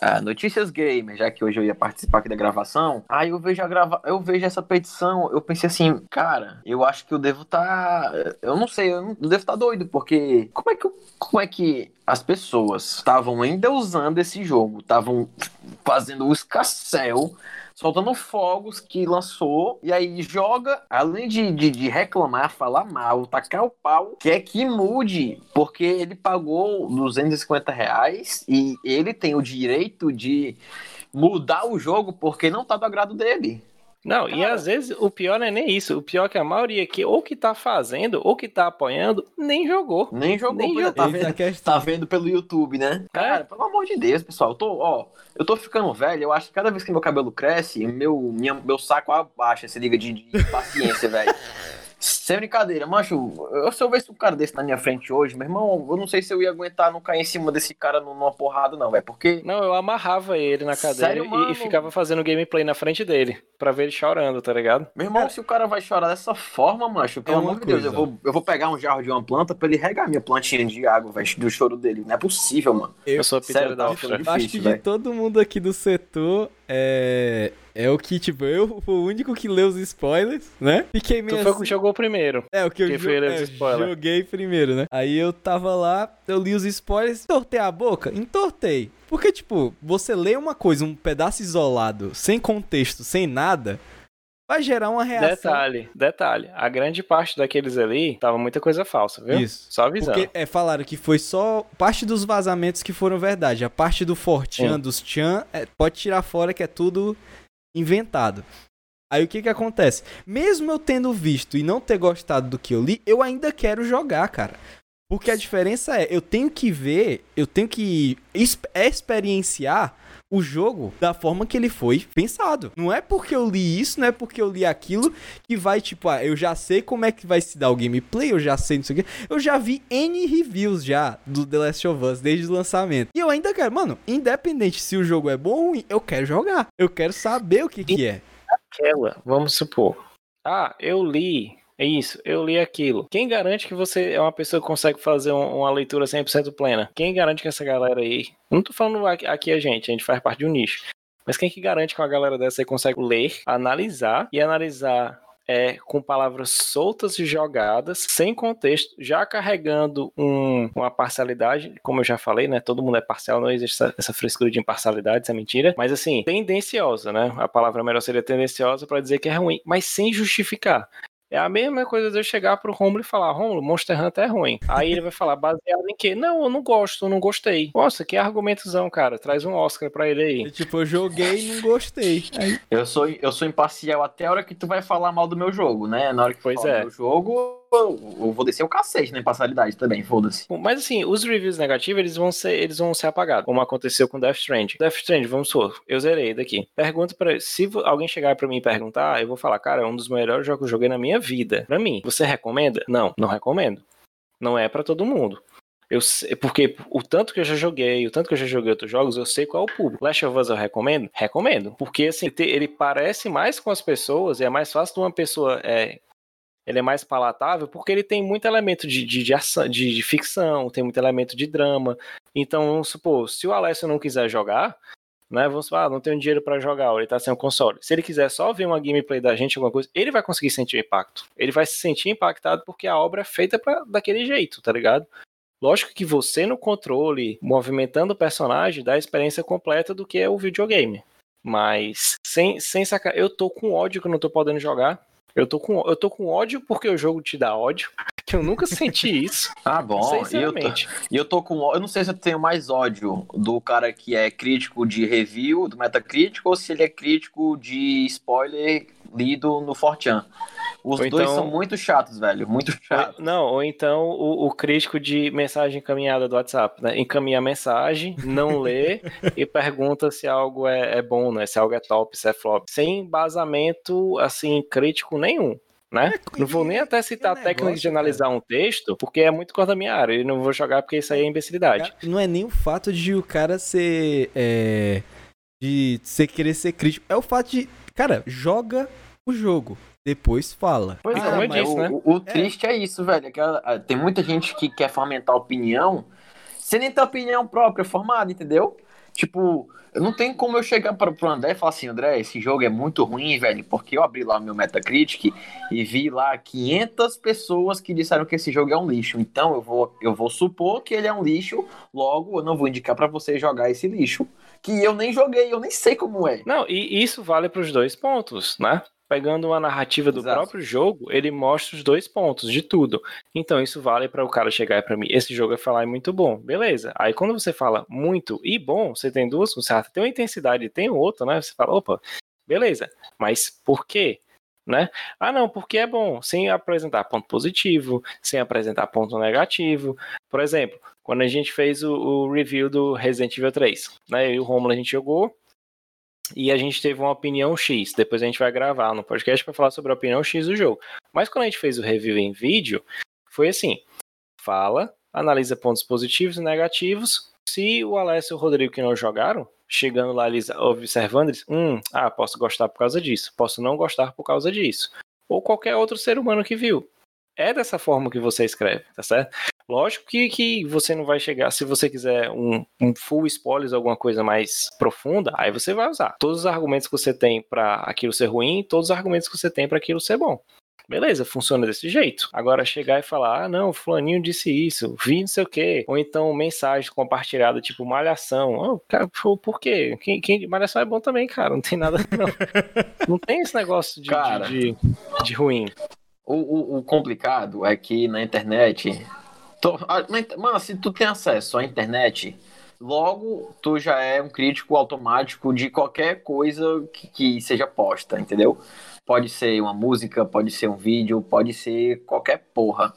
S3: ah, notícias gamer, já que hoje eu ia participar aqui da gravação. Aí eu vejo a grava... eu vejo essa petição, eu pensei assim, cara, eu acho que eu devo estar, eu não sei, eu, devo estar doido, porque como é que eu- como é que as pessoas estavam ainda usando esse jogo, estavam fazendo o escassel, soltando fogos que lançou, e aí joga, além de, de, de reclamar, falar mal, tacar o pau, quer que mude, porque ele pagou 250 reais e ele tem o direito de mudar o jogo porque não tá do agrado dele.
S2: Não, e
S3: Cara.
S2: às vezes o pior não é nem isso. O pior é que a maioria que ou que tá fazendo ou que tá apoiando nem jogou.
S3: Nem jogou,
S2: Nem
S3: é, tá
S1: Eis a
S3: vendo?
S1: questão.
S3: Tá vendo pelo YouTube, né? Cara, pelo amor de Deus, pessoal, eu tô, ó, eu tô ficando velho, eu acho que cada vez que meu cabelo cresce, meu, minha, meu saco abaixa, se liga de, de paciência, velho. Sem brincadeira, macho, eu, se eu visse um cara desse na minha frente hoje, meu irmão, eu não sei se eu ia aguentar não cair em cima desse cara numa porrada, não, velho, porque
S2: Não, eu amarrava ele na cadeira
S3: Sério,
S2: e- e, ficava fazendo gameplay na frente dele, pra ver ele chorando, tá ligado?
S3: Meu irmão, se o cara vai chorar dessa forma, macho, pelo
S1: É
S3: amor de Deus, eu vou, eu vou pegar um jarro de uma planta pra ele regar minha plantinha de água, velho, do choro dele. Não é possível, mano.
S2: Eu, sou a Peter
S3: sério, tá
S2: Dalfra.
S3: ficando
S1: Acho que de todo mundo aqui do setor, é. É o que, tipo, eu fui o único que leu os spoilers, né? Fiquei
S2: Tu
S1: meio
S2: foi o
S1: assim.
S2: que jogou primeiro.
S1: É, o que eu jo- é, joguei primeiro, né? Aí eu tava lá, eu li os spoilers, entortei a boca? Entortei. Porque, tipo, você lê uma coisa, um pedaço isolado, sem contexto, sem nada, vai gerar uma reação.
S2: Detalhe, detalhe. A grande parte daqueles ali tava muita coisa falsa, viu?
S1: Isso.
S2: Só avisando.
S1: Porque é, falaram que foi só parte dos vazamentos que foram verdade. A parte do Fortran, dos Chan, é, pode tirar fora que é tudo inventado. Aí o que que acontece? Mesmo eu tendo visto e não ter gostado do que eu li, eu ainda quero jogar, cara. Porque a diferença é, eu tenho que ver, eu tenho que exp- experienciar o jogo da forma que ele foi pensado. Não é porque eu li isso, não é porque eu li aquilo que vai, tipo, ah, eu já sei como é que vai se dar o gameplay, eu já sei não sei o que. Eu já vi N reviews já do The Last of Us desde o lançamento. E eu ainda quero, mano, independente se o jogo é bom ou ruim, eu quero jogar. Eu quero saber o que que é.
S2: Aquela, vamos supor. Ah, eu li é isso, eu li aquilo. Quem garante que você é uma pessoa que consegue fazer uma leitura 100% plena? Quem garante que essa galera aí. Não tô falando aqui a gente, a gente faz parte de um nicho. Mas quem que garante que uma galera dessa aí consegue ler, analisar e analisar é, com palavras soltas e jogadas, sem contexto, já carregando um, uma parcialidade, como eu já falei, né? Todo mundo é parcial, não existe essa, essa frescura de imparcialidade, isso é mentira. Mas assim, tendenciosa, né? A palavra melhor seria tendenciosa para dizer que é ruim, mas sem justificar. É a mesma coisa de eu chegar pro Romulo e falar, Romulo, Monster Hunter é ruim. Aí ele vai falar, baseado em quê? Não, eu não gosto, eu não gostei. Nossa, que argumentozão, cara. Traz um Oscar pra ele aí.
S1: tipo, eu joguei e não gostei. Aí...
S3: Eu, sou, eu sou imparcial até a hora que tu vai falar mal do meu jogo, né? Na hora que
S2: pois é.
S3: do meu jogo, eu vou descer o cacete na imparcialidade também, foda-se.
S2: Mas assim, os reviews negativos, eles vão ser, eles vão ser apagados, como aconteceu com Death Stranding. Death Stranding, vamos supor, eu zerei daqui. Pergunta para se alguém chegar para mim e perguntar, eu vou falar, cara, é um dos melhores jogos que eu joguei na minha vida. Para mim, você recomenda? Não, não recomendo. Não é para todo mundo. Eu sei, porque o tanto que eu já joguei, o tanto que eu já joguei outros jogos, eu sei qual é o público. Last of Us eu recomendo? Recomendo. Porque assim, ele parece mais com as pessoas é mais fácil de uma pessoa é, ele é mais palatável porque ele tem muito elemento de, de, de, de, de ficção, tem muito elemento de drama. Então, vamos supor, se o Alessio não quiser jogar, né? Vamos falar, ah, não tem dinheiro para jogar, ele tá sem o console. Se ele quiser só ver uma gameplay da gente, alguma coisa, ele vai conseguir sentir o impacto. Ele vai se sentir impactado porque a obra é feita pra, daquele jeito, tá ligado? Lógico que você no controle, movimentando o personagem, dá a experiência completa do que é o videogame. Mas sem, sem sacar, eu tô com ódio que eu não tô podendo jogar. Eu tô, com, eu tô com ódio porque o jogo te dá ódio. Que eu nunca senti isso.
S3: Ah, bom. E eu, tô, e eu tô com. Eu não sei se eu tenho mais ódio do cara que é crítico de review, do Metacritic, ou se ele é crítico de spoiler lido no Fortean. Os ou dois então... são muito chatos, velho. Muito chatos.
S2: Não, ou então o, o, crítico de mensagem encaminhada do WhatsApp, né? Encaminha a mensagem, não lê e pergunta se algo é, é, bom, né? Se algo é top, se é flop. Sem embasamento, assim, crítico nenhum. Né? É, não vou nem até citar a técnica de analisar cara. um texto, porque é muito coisa da minha área. E não vou jogar porque isso aí é imbecilidade.
S1: Não é nem o fato de o cara ser. É, de ser querer ser crítico. É o fato de. Cara, joga o jogo depois fala.
S3: Pois ah, é, disse, o, né? o, o, triste é. é isso, velho. É ah, tem muita gente que quer fomentar opinião sem nem ter opinião própria formada, entendeu? Tipo, não tem como eu chegar para o André e falar assim, André, esse jogo é muito ruim, velho, porque eu abri lá meu Metacritic e vi lá 500 pessoas que disseram que esse jogo é um lixo. Então eu vou, eu vou supor que ele é um lixo, logo eu não vou indicar para você jogar esse lixo, que eu nem joguei, eu nem sei como é.
S2: Não, e isso vale para os dois pontos, né? Pegando uma narrativa do Exato. próprio jogo, ele mostra os dois pontos de tudo. Então isso vale para o cara chegar para mim, esse jogo é falar é muito bom, beleza. Aí quando você fala muito e bom, você tem duas, você tem uma intensidade e tem outra, né? Você fala, opa, beleza. Mas por quê? Né? Ah, não, porque é bom, sem apresentar ponto positivo, sem apresentar ponto negativo. Por exemplo, quando a gente fez o, o review do Resident Evil 3, né? Eu e o Romulo a gente jogou, e a gente teve uma opinião X. Depois a gente vai gravar no podcast para falar sobre a opinião X do jogo. Mas quando a gente fez o review em vídeo, foi assim: fala, analisa pontos positivos e negativos. Se o Alessio e o Rodrigo que não jogaram, chegando lá eles observando, eles, hum, ah, posso gostar por causa disso, posso não gostar por causa disso. Ou qualquer outro ser humano que viu. É dessa forma que você escreve, tá certo? Lógico que, que você não vai chegar, se você quiser um, um full spoilers, alguma coisa mais profunda, aí você vai usar todos os argumentos que você tem para aquilo ser ruim, todos os argumentos que você tem para aquilo ser bom. Beleza, funciona desse jeito. Agora chegar e falar, ah, não, fulaninho disse isso, vi não sei o quê. Ou então mensagem compartilhada, tipo malhação. Oh, cara, por quê? Quem, quem, malhação é bom também, cara, não tem nada, não. não tem esse negócio de, cara, de, de, de, ruim.
S3: O, o, o complicado é que na internet mano, se tu tem acesso à internet, logo tu já é um crítico automático de qualquer coisa que, que, seja posta, entendeu? Pode ser uma música, pode ser um vídeo, pode ser qualquer porra.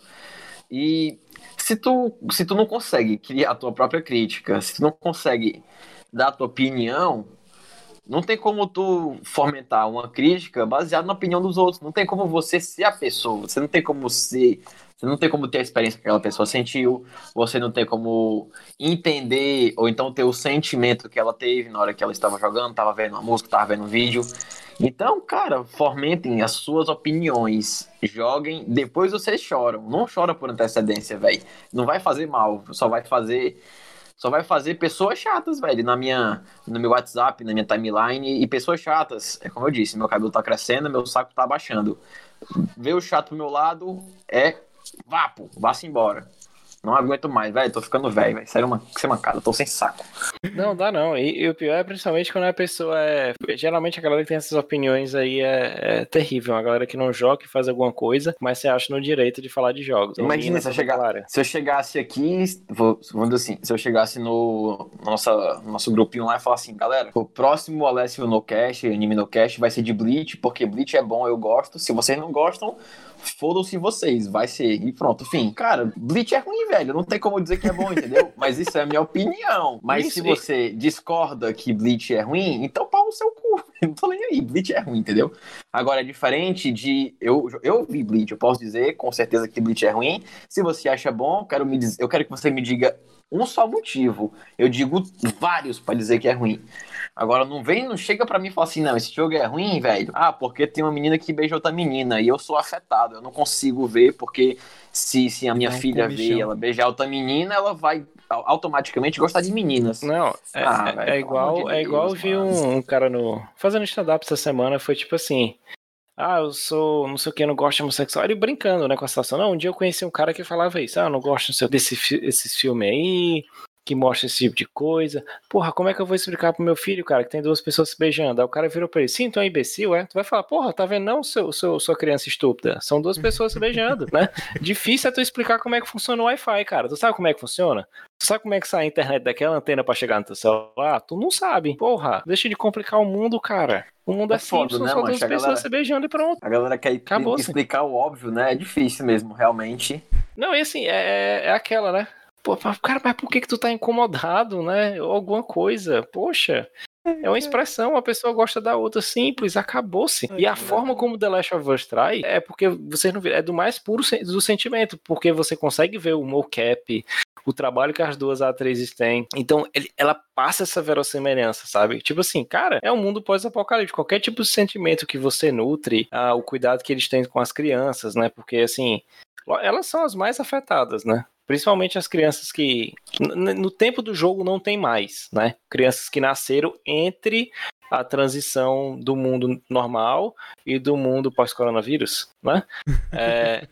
S3: E se tu, se tu não consegue criar a tua própria crítica, se tu não consegue dar tua opinião, não tem como tu fomentar uma crítica baseada na opinião dos outros. Não tem como você ser a pessoa. Você não tem como ser. Você não tem como ter a experiência que aquela pessoa sentiu. Você não tem como entender ou então ter o sentimento que ela teve na hora que ela estava jogando, estava vendo uma música, estava vendo um vídeo. Então, cara, fomentem as suas opiniões. Joguem, depois vocês choram. Não chora por antecedência, velho. Não vai fazer mal, só vai fazer só vai fazer pessoas chatas, velho, na minha, no meu WhatsApp, na minha timeline, e pessoas chatas. É como eu disse, meu cabelo tá crescendo, meu saco tá baixando. Ver o chato pro meu lado é vapo, vá-se embora. Não aguento mais, velho. Tô ficando velho, velho. Sério, uma, que mancada. Tô sem saco.
S2: Não, dá não. E, e, o pior é principalmente quando a pessoa é. Geralmente a galera que tem essas opiniões aí é, é terrível. A galera que não joga e faz alguma coisa, mas você acha no direito de falar de jogos.
S3: Imagina se eu, chegar, se eu chegasse aqui, vou, vamos dizer assim, se eu chegasse no nossa, nosso grupinho lá e falar assim, galera, o próximo Alessio no Cash, Anime no Cash, vai ser de Bleach, porque Bleach é bom, eu gosto. Se vocês não gostam, fodam-se vocês, vai ser. E pronto, fim. Cara, Bleach é ruim, velho. Não tem como dizer que é bom, entendeu? Mas isso é a minha opinião. Mas isso, se você discorda que Bleach é ruim, então pau no seu cu. Eu não tô nem aí. Bleach é ruim, entendeu? Agora é diferente de. Eu, eu vi Bleach, eu posso dizer com certeza que Bleach é ruim. Se você acha bom, quero, me diz... eu quero que você me diga um só motivo. Eu digo vários para dizer que é ruim. Agora não vem, não chega para mim e fala assim, não, esse jogo é ruim, velho. Ah, porque tem uma menina que beija outra menina e eu sou afetado, eu não consigo ver porque se, se a minha não, filha vê ela beijar outra menina, ela vai automaticamente gostar de meninas.
S2: Não, é, ah, é, véio, é igual, de é igual eu vi um, um, cara no fazendo stand-up essa semana, foi tipo assim, ah, eu sou não sei o que, não gosto de homossexual. Ele brincando, né, com a situação. Não, um dia eu conheci um cara que falava isso, ah, eu não gosto desse, desses filmes aí, que mostra esse tipo de coisa. Porra, como é que eu vou explicar pro meu filho, cara, que tem duas pessoas se beijando? Aí o cara virou pra ele, sim, tu é um imbecil, é? Tu vai falar, porra, tá vendo não, seu, seu, sua criança estúpida? São duas pessoas se beijando, né? Difícil é tu explicar como é que funciona o Wi-Fi, cara. Tu sabe como é que funciona? Tu sabe como é que sai a internet daquela antena para chegar no teu celular? Tu não sabe. Porra, deixa de complicar o mundo, cara. O mundo é, é simples, foda, né, só duas pessoas galera, se beijando e pronto.
S3: A galera quer Acabou, explicar o óbvio, né? É difícil mesmo, realmente.
S2: Não, e assim, é, é aquela, né? Pô, cara, mas por que que tu tá incomodado, né? Ou alguma coisa. Poxa, é uma expressão, a pessoa gosta da outra, simples, acabou-se. E a forma como The Last of Us traz é porque vocês não é do mais puro do sentimento, porque você consegue ver o mocap, o trabalho que as duas atrizes têm. Então, ele, ela passa essa verossimilhança, sabe? Tipo assim, cara, é um mundo pós-apocalíptico. Qualquer tipo de sentimento que você nutre, ah, o cuidado que eles têm com as crianças, né? Porque, assim, elas são as mais afetadas, né? Principalmente as crianças que no tempo do jogo não tem mais, né? Crianças que nasceram entre a transição do mundo normal e do mundo pós-coronavírus, né? É,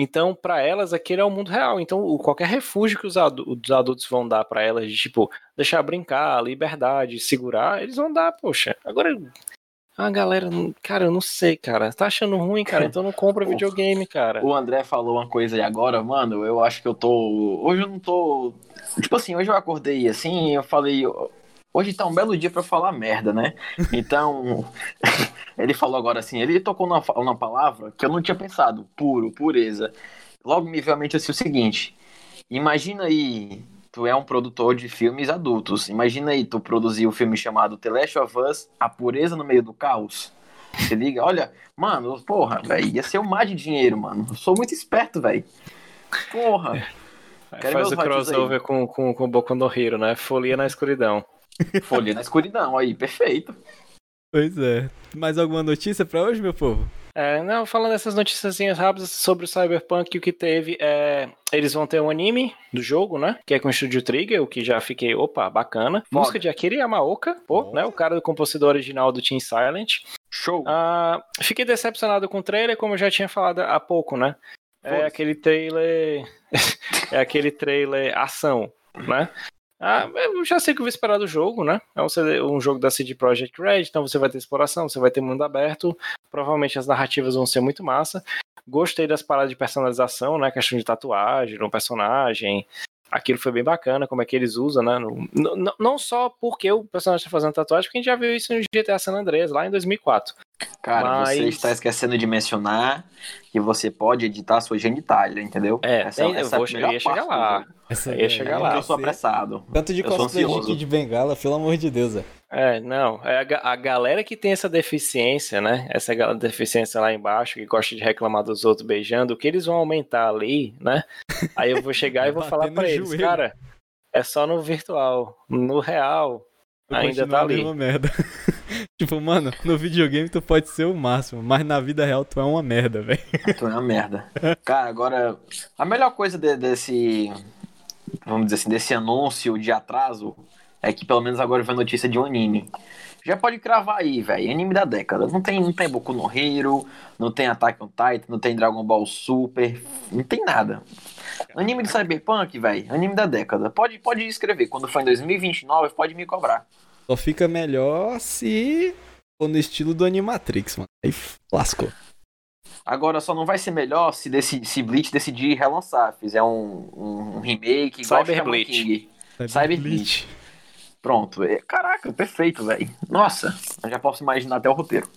S2: então, para elas, aquele é o mundo real. Então, qualquer refúgio que os adultos vão dar para elas, de tipo, deixar brincar, liberdade, segurar, eles vão dar, poxa. Agora, a galera, cara, eu não sei, cara. Tá achando ruim, cara? Então não compra videogame, cara.
S3: O André falou uma coisa aí agora, mano. Eu acho que eu tô. Hoje eu não tô. Tipo assim, hoje eu acordei assim, eu falei. Hoje tá um belo dia para falar merda, né? Então, ele falou agora assim, ele tocou numa, numa palavra que eu não tinha pensado, puro, pureza. Logo me veio à mente assim, o seguinte: imagina aí tu é um produtor de filmes adultos. Imagina aí, tu produzir um filme chamado The Last of Us, A Pureza no Meio do Caos. Se liga, olha, mano, porra, velho, ia ser um mar de dinheiro, mano. Eu sou muito esperto, velho. Porra.
S2: É, faz o crossover com, com, com Boku no Hero, né? Folia na escuridão.
S3: Folia na escuridão, aí, perfeito.
S1: Pois é. Mais alguma notícia pra hoje, meu povo?
S2: É, não, falando dessas notícias rápidas sobre o Cyberpunk, o que teve é. Eles vão ter um anime do jogo, né? Que é com o Studio Trigger, o que já fiquei, opa, bacana. Foda. Música de Akira Yamaoka, pô, né? O cara do compositor original do Team Silent.
S3: Show!
S2: Ah, fiquei decepcionado com o trailer, como eu já tinha falado há pouco, né? É aquele trailer. é aquele trailer ação, né? Ah, eu já sei o que eu vou esperar do jogo, né? É um, um jogo da CD Projekt Red, então você vai ter exploração, você vai ter mundo aberto, provavelmente as narrativas vão ser muito massa. Gostei das paradas de personalização, né? Questão de tatuagem no personagem. Aquilo foi bem bacana, como é que eles usam, né? No, no, não só porque o personagem está fazendo tatuagem, porque a gente já viu isso no GTA San Andreas, lá em 2004.
S3: Cara,
S2: Mas-
S3: você está esquecendo de mencionar que você pode editar sua genitália, entendeu?
S2: É, tem- eu
S3: essa
S2: vou
S3: a
S2: che-
S3: melhor
S2: eu ia chegar lá.
S1: Essa
S2: Ia chegar
S3: É
S2: lá.
S3: porque eu sou apressado.
S1: Tanto de
S3: Eu
S1: cosplay de. Kid Bengala, pelo amor de Deus, velho.
S2: É, não. É a, a galera que tem essa deficiência, né? Essa deficiência lá embaixo, que gosta de reclamar dos outros beijando, o que eles vão aumentar ali, né? Aí eu vou chegar e vou falar pra eles,
S1: joelho.
S2: cara, é só no virtual. No real, ainda
S1: Continua
S2: tá ali.
S1: merda. tipo, mano, no videogame tu pode ser o máximo, mas na vida real tu é uma merda, velho.
S3: Tu é uma merda. Cara, agora, a melhor coisa de- desse, vamos dizer assim, desse anúncio de atraso é que pelo menos agora vem notícia de um anime. Já pode cravar aí, velho. Anime da década. Não tem, não tem Boku no Hero, não tem Attack on Titan, não tem Dragon Ball Super, não tem nada. Anime de Cyberpunk, velho. Anime da década. Pode, pode escrever. Quando for em 2029, pode me cobrar.
S1: Só fica melhor se for no estilo do Animatrix, mano. Aí lascou.
S3: Agora só não vai ser melhor se, deci, se Bleach decidir relançar. Fizer um, um, um remake igual
S2: Cyber Bleach.
S3: King. Cyber Bleach. Pronto. É- Caraca, perfeito, velho. Nossa, eu já posso imaginar até o roteiro.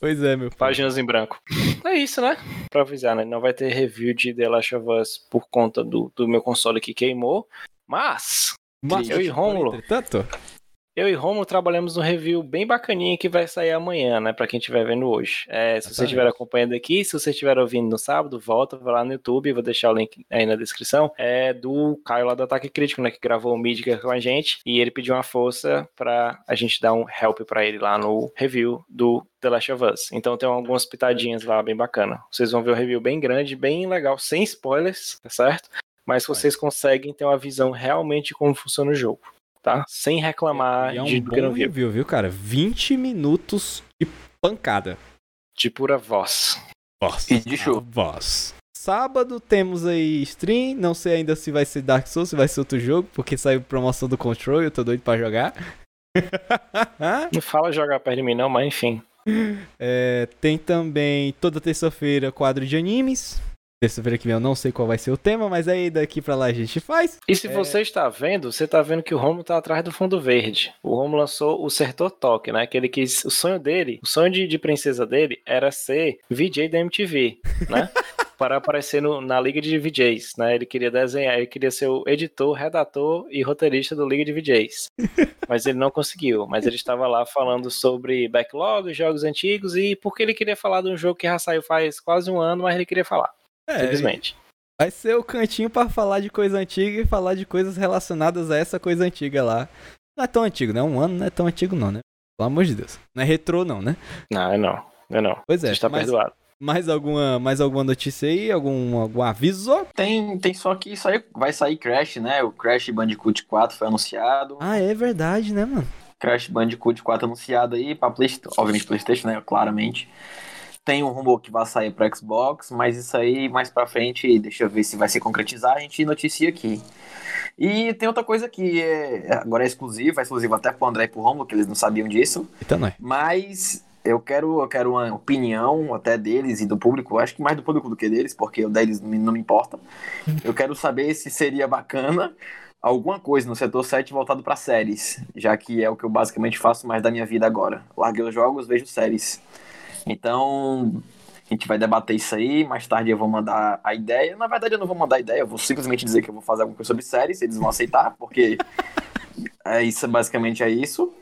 S1: Pois é, meu.
S2: Páginas em branco. É isso, né? Pra avisar, né? Não vai ter review de The Last of Us por conta do, do meu console que queimou. Mas,
S1: Mas,
S2: eu e Rômulo.
S1: Entretanto,
S2: eu e Romo trabalhamos no review bem bacaninha que vai sair amanhã, né? Pra quem estiver vendo hoje. É, se você estiver acompanhando aqui, se você estiver ouvindo no sábado, volta, vai lá no YouTube, vou deixar o link aí na descrição. É do Caio lá do Ataque Crítico, né? Que gravou o Mídia com a gente. E ele pediu uma força pra a gente dar um help pra ele lá no review do The Last of Us. Então tem algumas pitadinhas lá bem bacana. Vocês vão ver um review bem grande, bem legal, sem spoilers, tá certo? Mas vocês conseguem ter uma visão realmente de como funciona o jogo. Tá? Sem reclamar
S1: e é um
S2: de
S1: bom
S2: não viu.
S1: review, viu, cara? 20 minutos de pancada.
S2: De pura voz.
S1: Nossa,
S3: E de show.
S1: voz. Sábado temos aí stream, não sei ainda se vai ser Dark Souls, se vai ser outro jogo, porque saiu promoção do Control e eu tô doido pra jogar.
S2: Não fala jogar perto de mim, não, mas enfim.
S1: É, tem também toda terça-feira quadro de animes. Terça-feira que vem eu não sei qual vai ser o tema, mas aí daqui pra lá a gente faz.
S2: E se
S1: É.
S2: você está vendo, você está vendo que o Romulo tá atrás do fundo verde. O Romulo lançou o Sertor Talk, né? Que ele quis. O sonho dele, o sonho de, de princesa dele era ser VJ da MTV, né? Para aparecer no- na Liga de VJs, né? Ele queria desenhar, ele queria ser o editor, redator e roteirista do Liga de VJs. Mas ele não conseguiu. Mas ele estava lá falando sobre backlog, jogos antigos e porque ele queria falar de um jogo que já saiu faz quase um ano, mas ele queria falar.
S1: É,
S2: Simplesmente.
S1: vai ser o cantinho pra falar de coisa antiga e falar de coisas relacionadas a essa coisa antiga lá. Não é tão antigo, né? Um ano não é tão antigo não, né? Pelo amor de Deus. Não é retrô não, né?
S2: Não, não. Não, não.
S1: Pois é.
S2: Você está
S1: mas-
S2: perdoado.
S1: Mais alguma, mais alguma notícia aí? Algum, algum aviso?
S3: Tem, tem só que saiu, vai sair Crash, né? O Crash Bandicoot 4 foi anunciado.
S1: Ah, é verdade, né, mano?
S3: Crash Bandicoot 4 anunciado aí pra PlayStation, obviamente PlayStation, né? Claramente. Tem um rumor que vai sair pra Xbox, mas isso aí mais pra frente, deixa eu ver se vai se concretizar, a gente noticia aqui. E tem outra coisa que é, agora é exclusiva, é exclusiva até pro André e pro Romulo, que eles não sabiam disso,
S1: Então não é.
S3: mas eu quero, eu quero uma opinião até deles e do público, acho que mais do público do que deles, porque o deles não me- não me importa. Eu quero saber se seria bacana alguma coisa no setor 7 voltado para séries, já que é o que eu basicamente faço mais da minha vida agora. Larguei os jogos, vejo séries. Então, a gente vai debater isso aí, mais tarde eu vou mandar a ideia. Na verdade, eu não vou mandar a ideia, eu vou simplesmente dizer que eu vou fazer alguma coisa sobre séries, eles vão aceitar, porque é isso, basicamente é isso.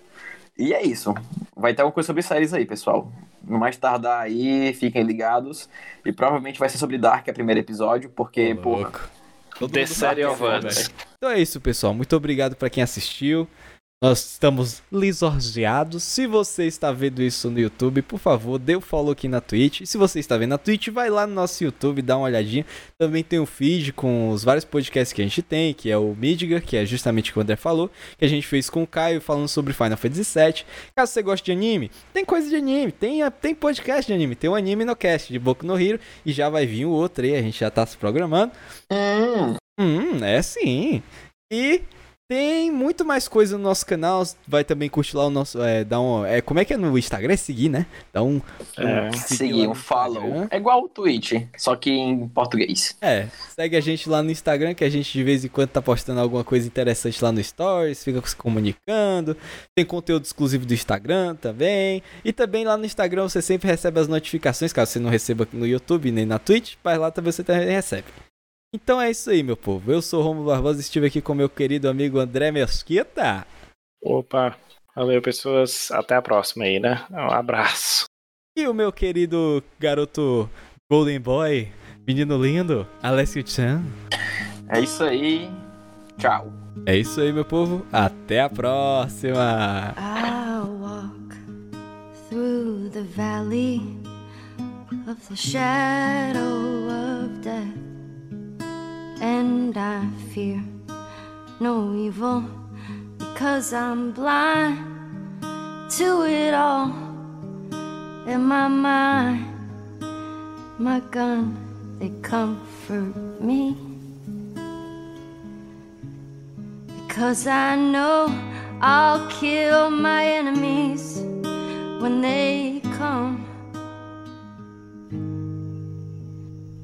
S3: E é isso. Vai ter alguma coisa sobre séries aí, pessoal. No mais tardar aí, fiquem ligados. E provavelmente vai ser sobre Dark o primeiro episódio, porque, porra,
S1: Louco. Todo
S2: The Série of
S1: é,
S2: Us.
S1: Então é isso, pessoal. Muito obrigado pra quem assistiu. Nós estamos lisonjeados. Se você está vendo isso no YouTube, por favor, dê o follow aqui na Twitch. E se você está vendo na Twitch, vai lá no nosso YouTube, dá uma olhadinha. Também tem o feed com os vários podcasts que a gente tem, que é o Midgar, que é justamente o que o André falou, que a gente fez com o Caio falando sobre Final Fantasy VII. Caso você goste de anime, tem coisa de anime, tem, tem podcast de anime, tem o Anime no Cast de Boku no Hero e já vai vir o outro aí, a gente já tá se programando.
S3: hum,
S1: Hum, é sim. E Tem muito mais coisa no nosso canal. Vai também curtir lá o nosso. É, dá um, é, como é que é no Instagram? É seguir, né? Dá um.
S2: É,
S3: Seguir, um follow. É igual o Twitch, só que em português.
S1: É, segue a gente lá no Instagram, que a gente de vez em quando tá postando alguma coisa interessante lá no Stories, fica se comunicando. Tem conteúdo exclusivo do Instagram também. E também lá no Instagram você sempre recebe as notificações, caso você não receba no YouTube nem na Twitch, mas lá também você também recebe. Então é isso aí, meu povo. Eu sou o Romulo Barbosa e estive aqui com meu querido amigo André Mesquita.
S2: Opa, valeu pessoas, até a próxima aí, né? Um abraço.
S1: E o meu querido garoto Golden Boy, menino lindo, Alessio Chan.
S3: É isso aí. Tchau.
S1: É isso aí, meu povo. Até a próxima.
S4: I'll walk through the valley of the shadow of death, and I fear no evil because I'm blind to it all. In my mind, my gun, they comfort me. Because I know I'll kill my enemies when they come.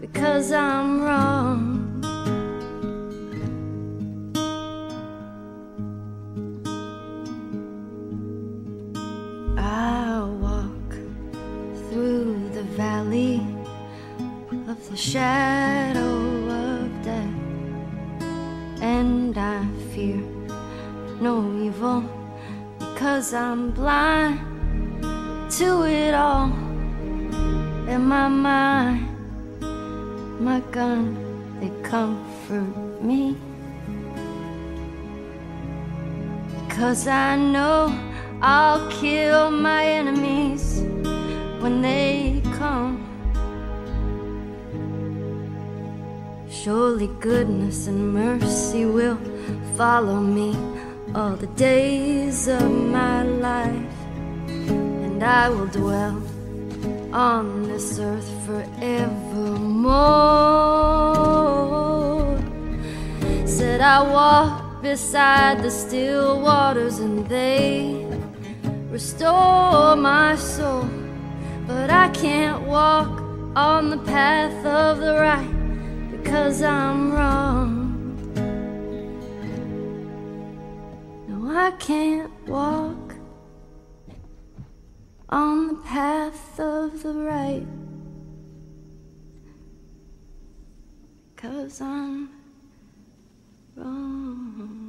S4: because I'm wrong. I walk through the valley of the shadow of death, and I fear no evil because I'm blind to it all. In my mind, my gun, they comfort me. Because I know I'll kill my enemies when they come. Surely goodness and mercy will follow me all the days of my life, and I will dwell on this earth forevermore. Said I walk beside the still waters and they restore my soul. But I can't walk on the path of the right because I'm wrong. No, I can't walk on the path of the right because I'm wrong.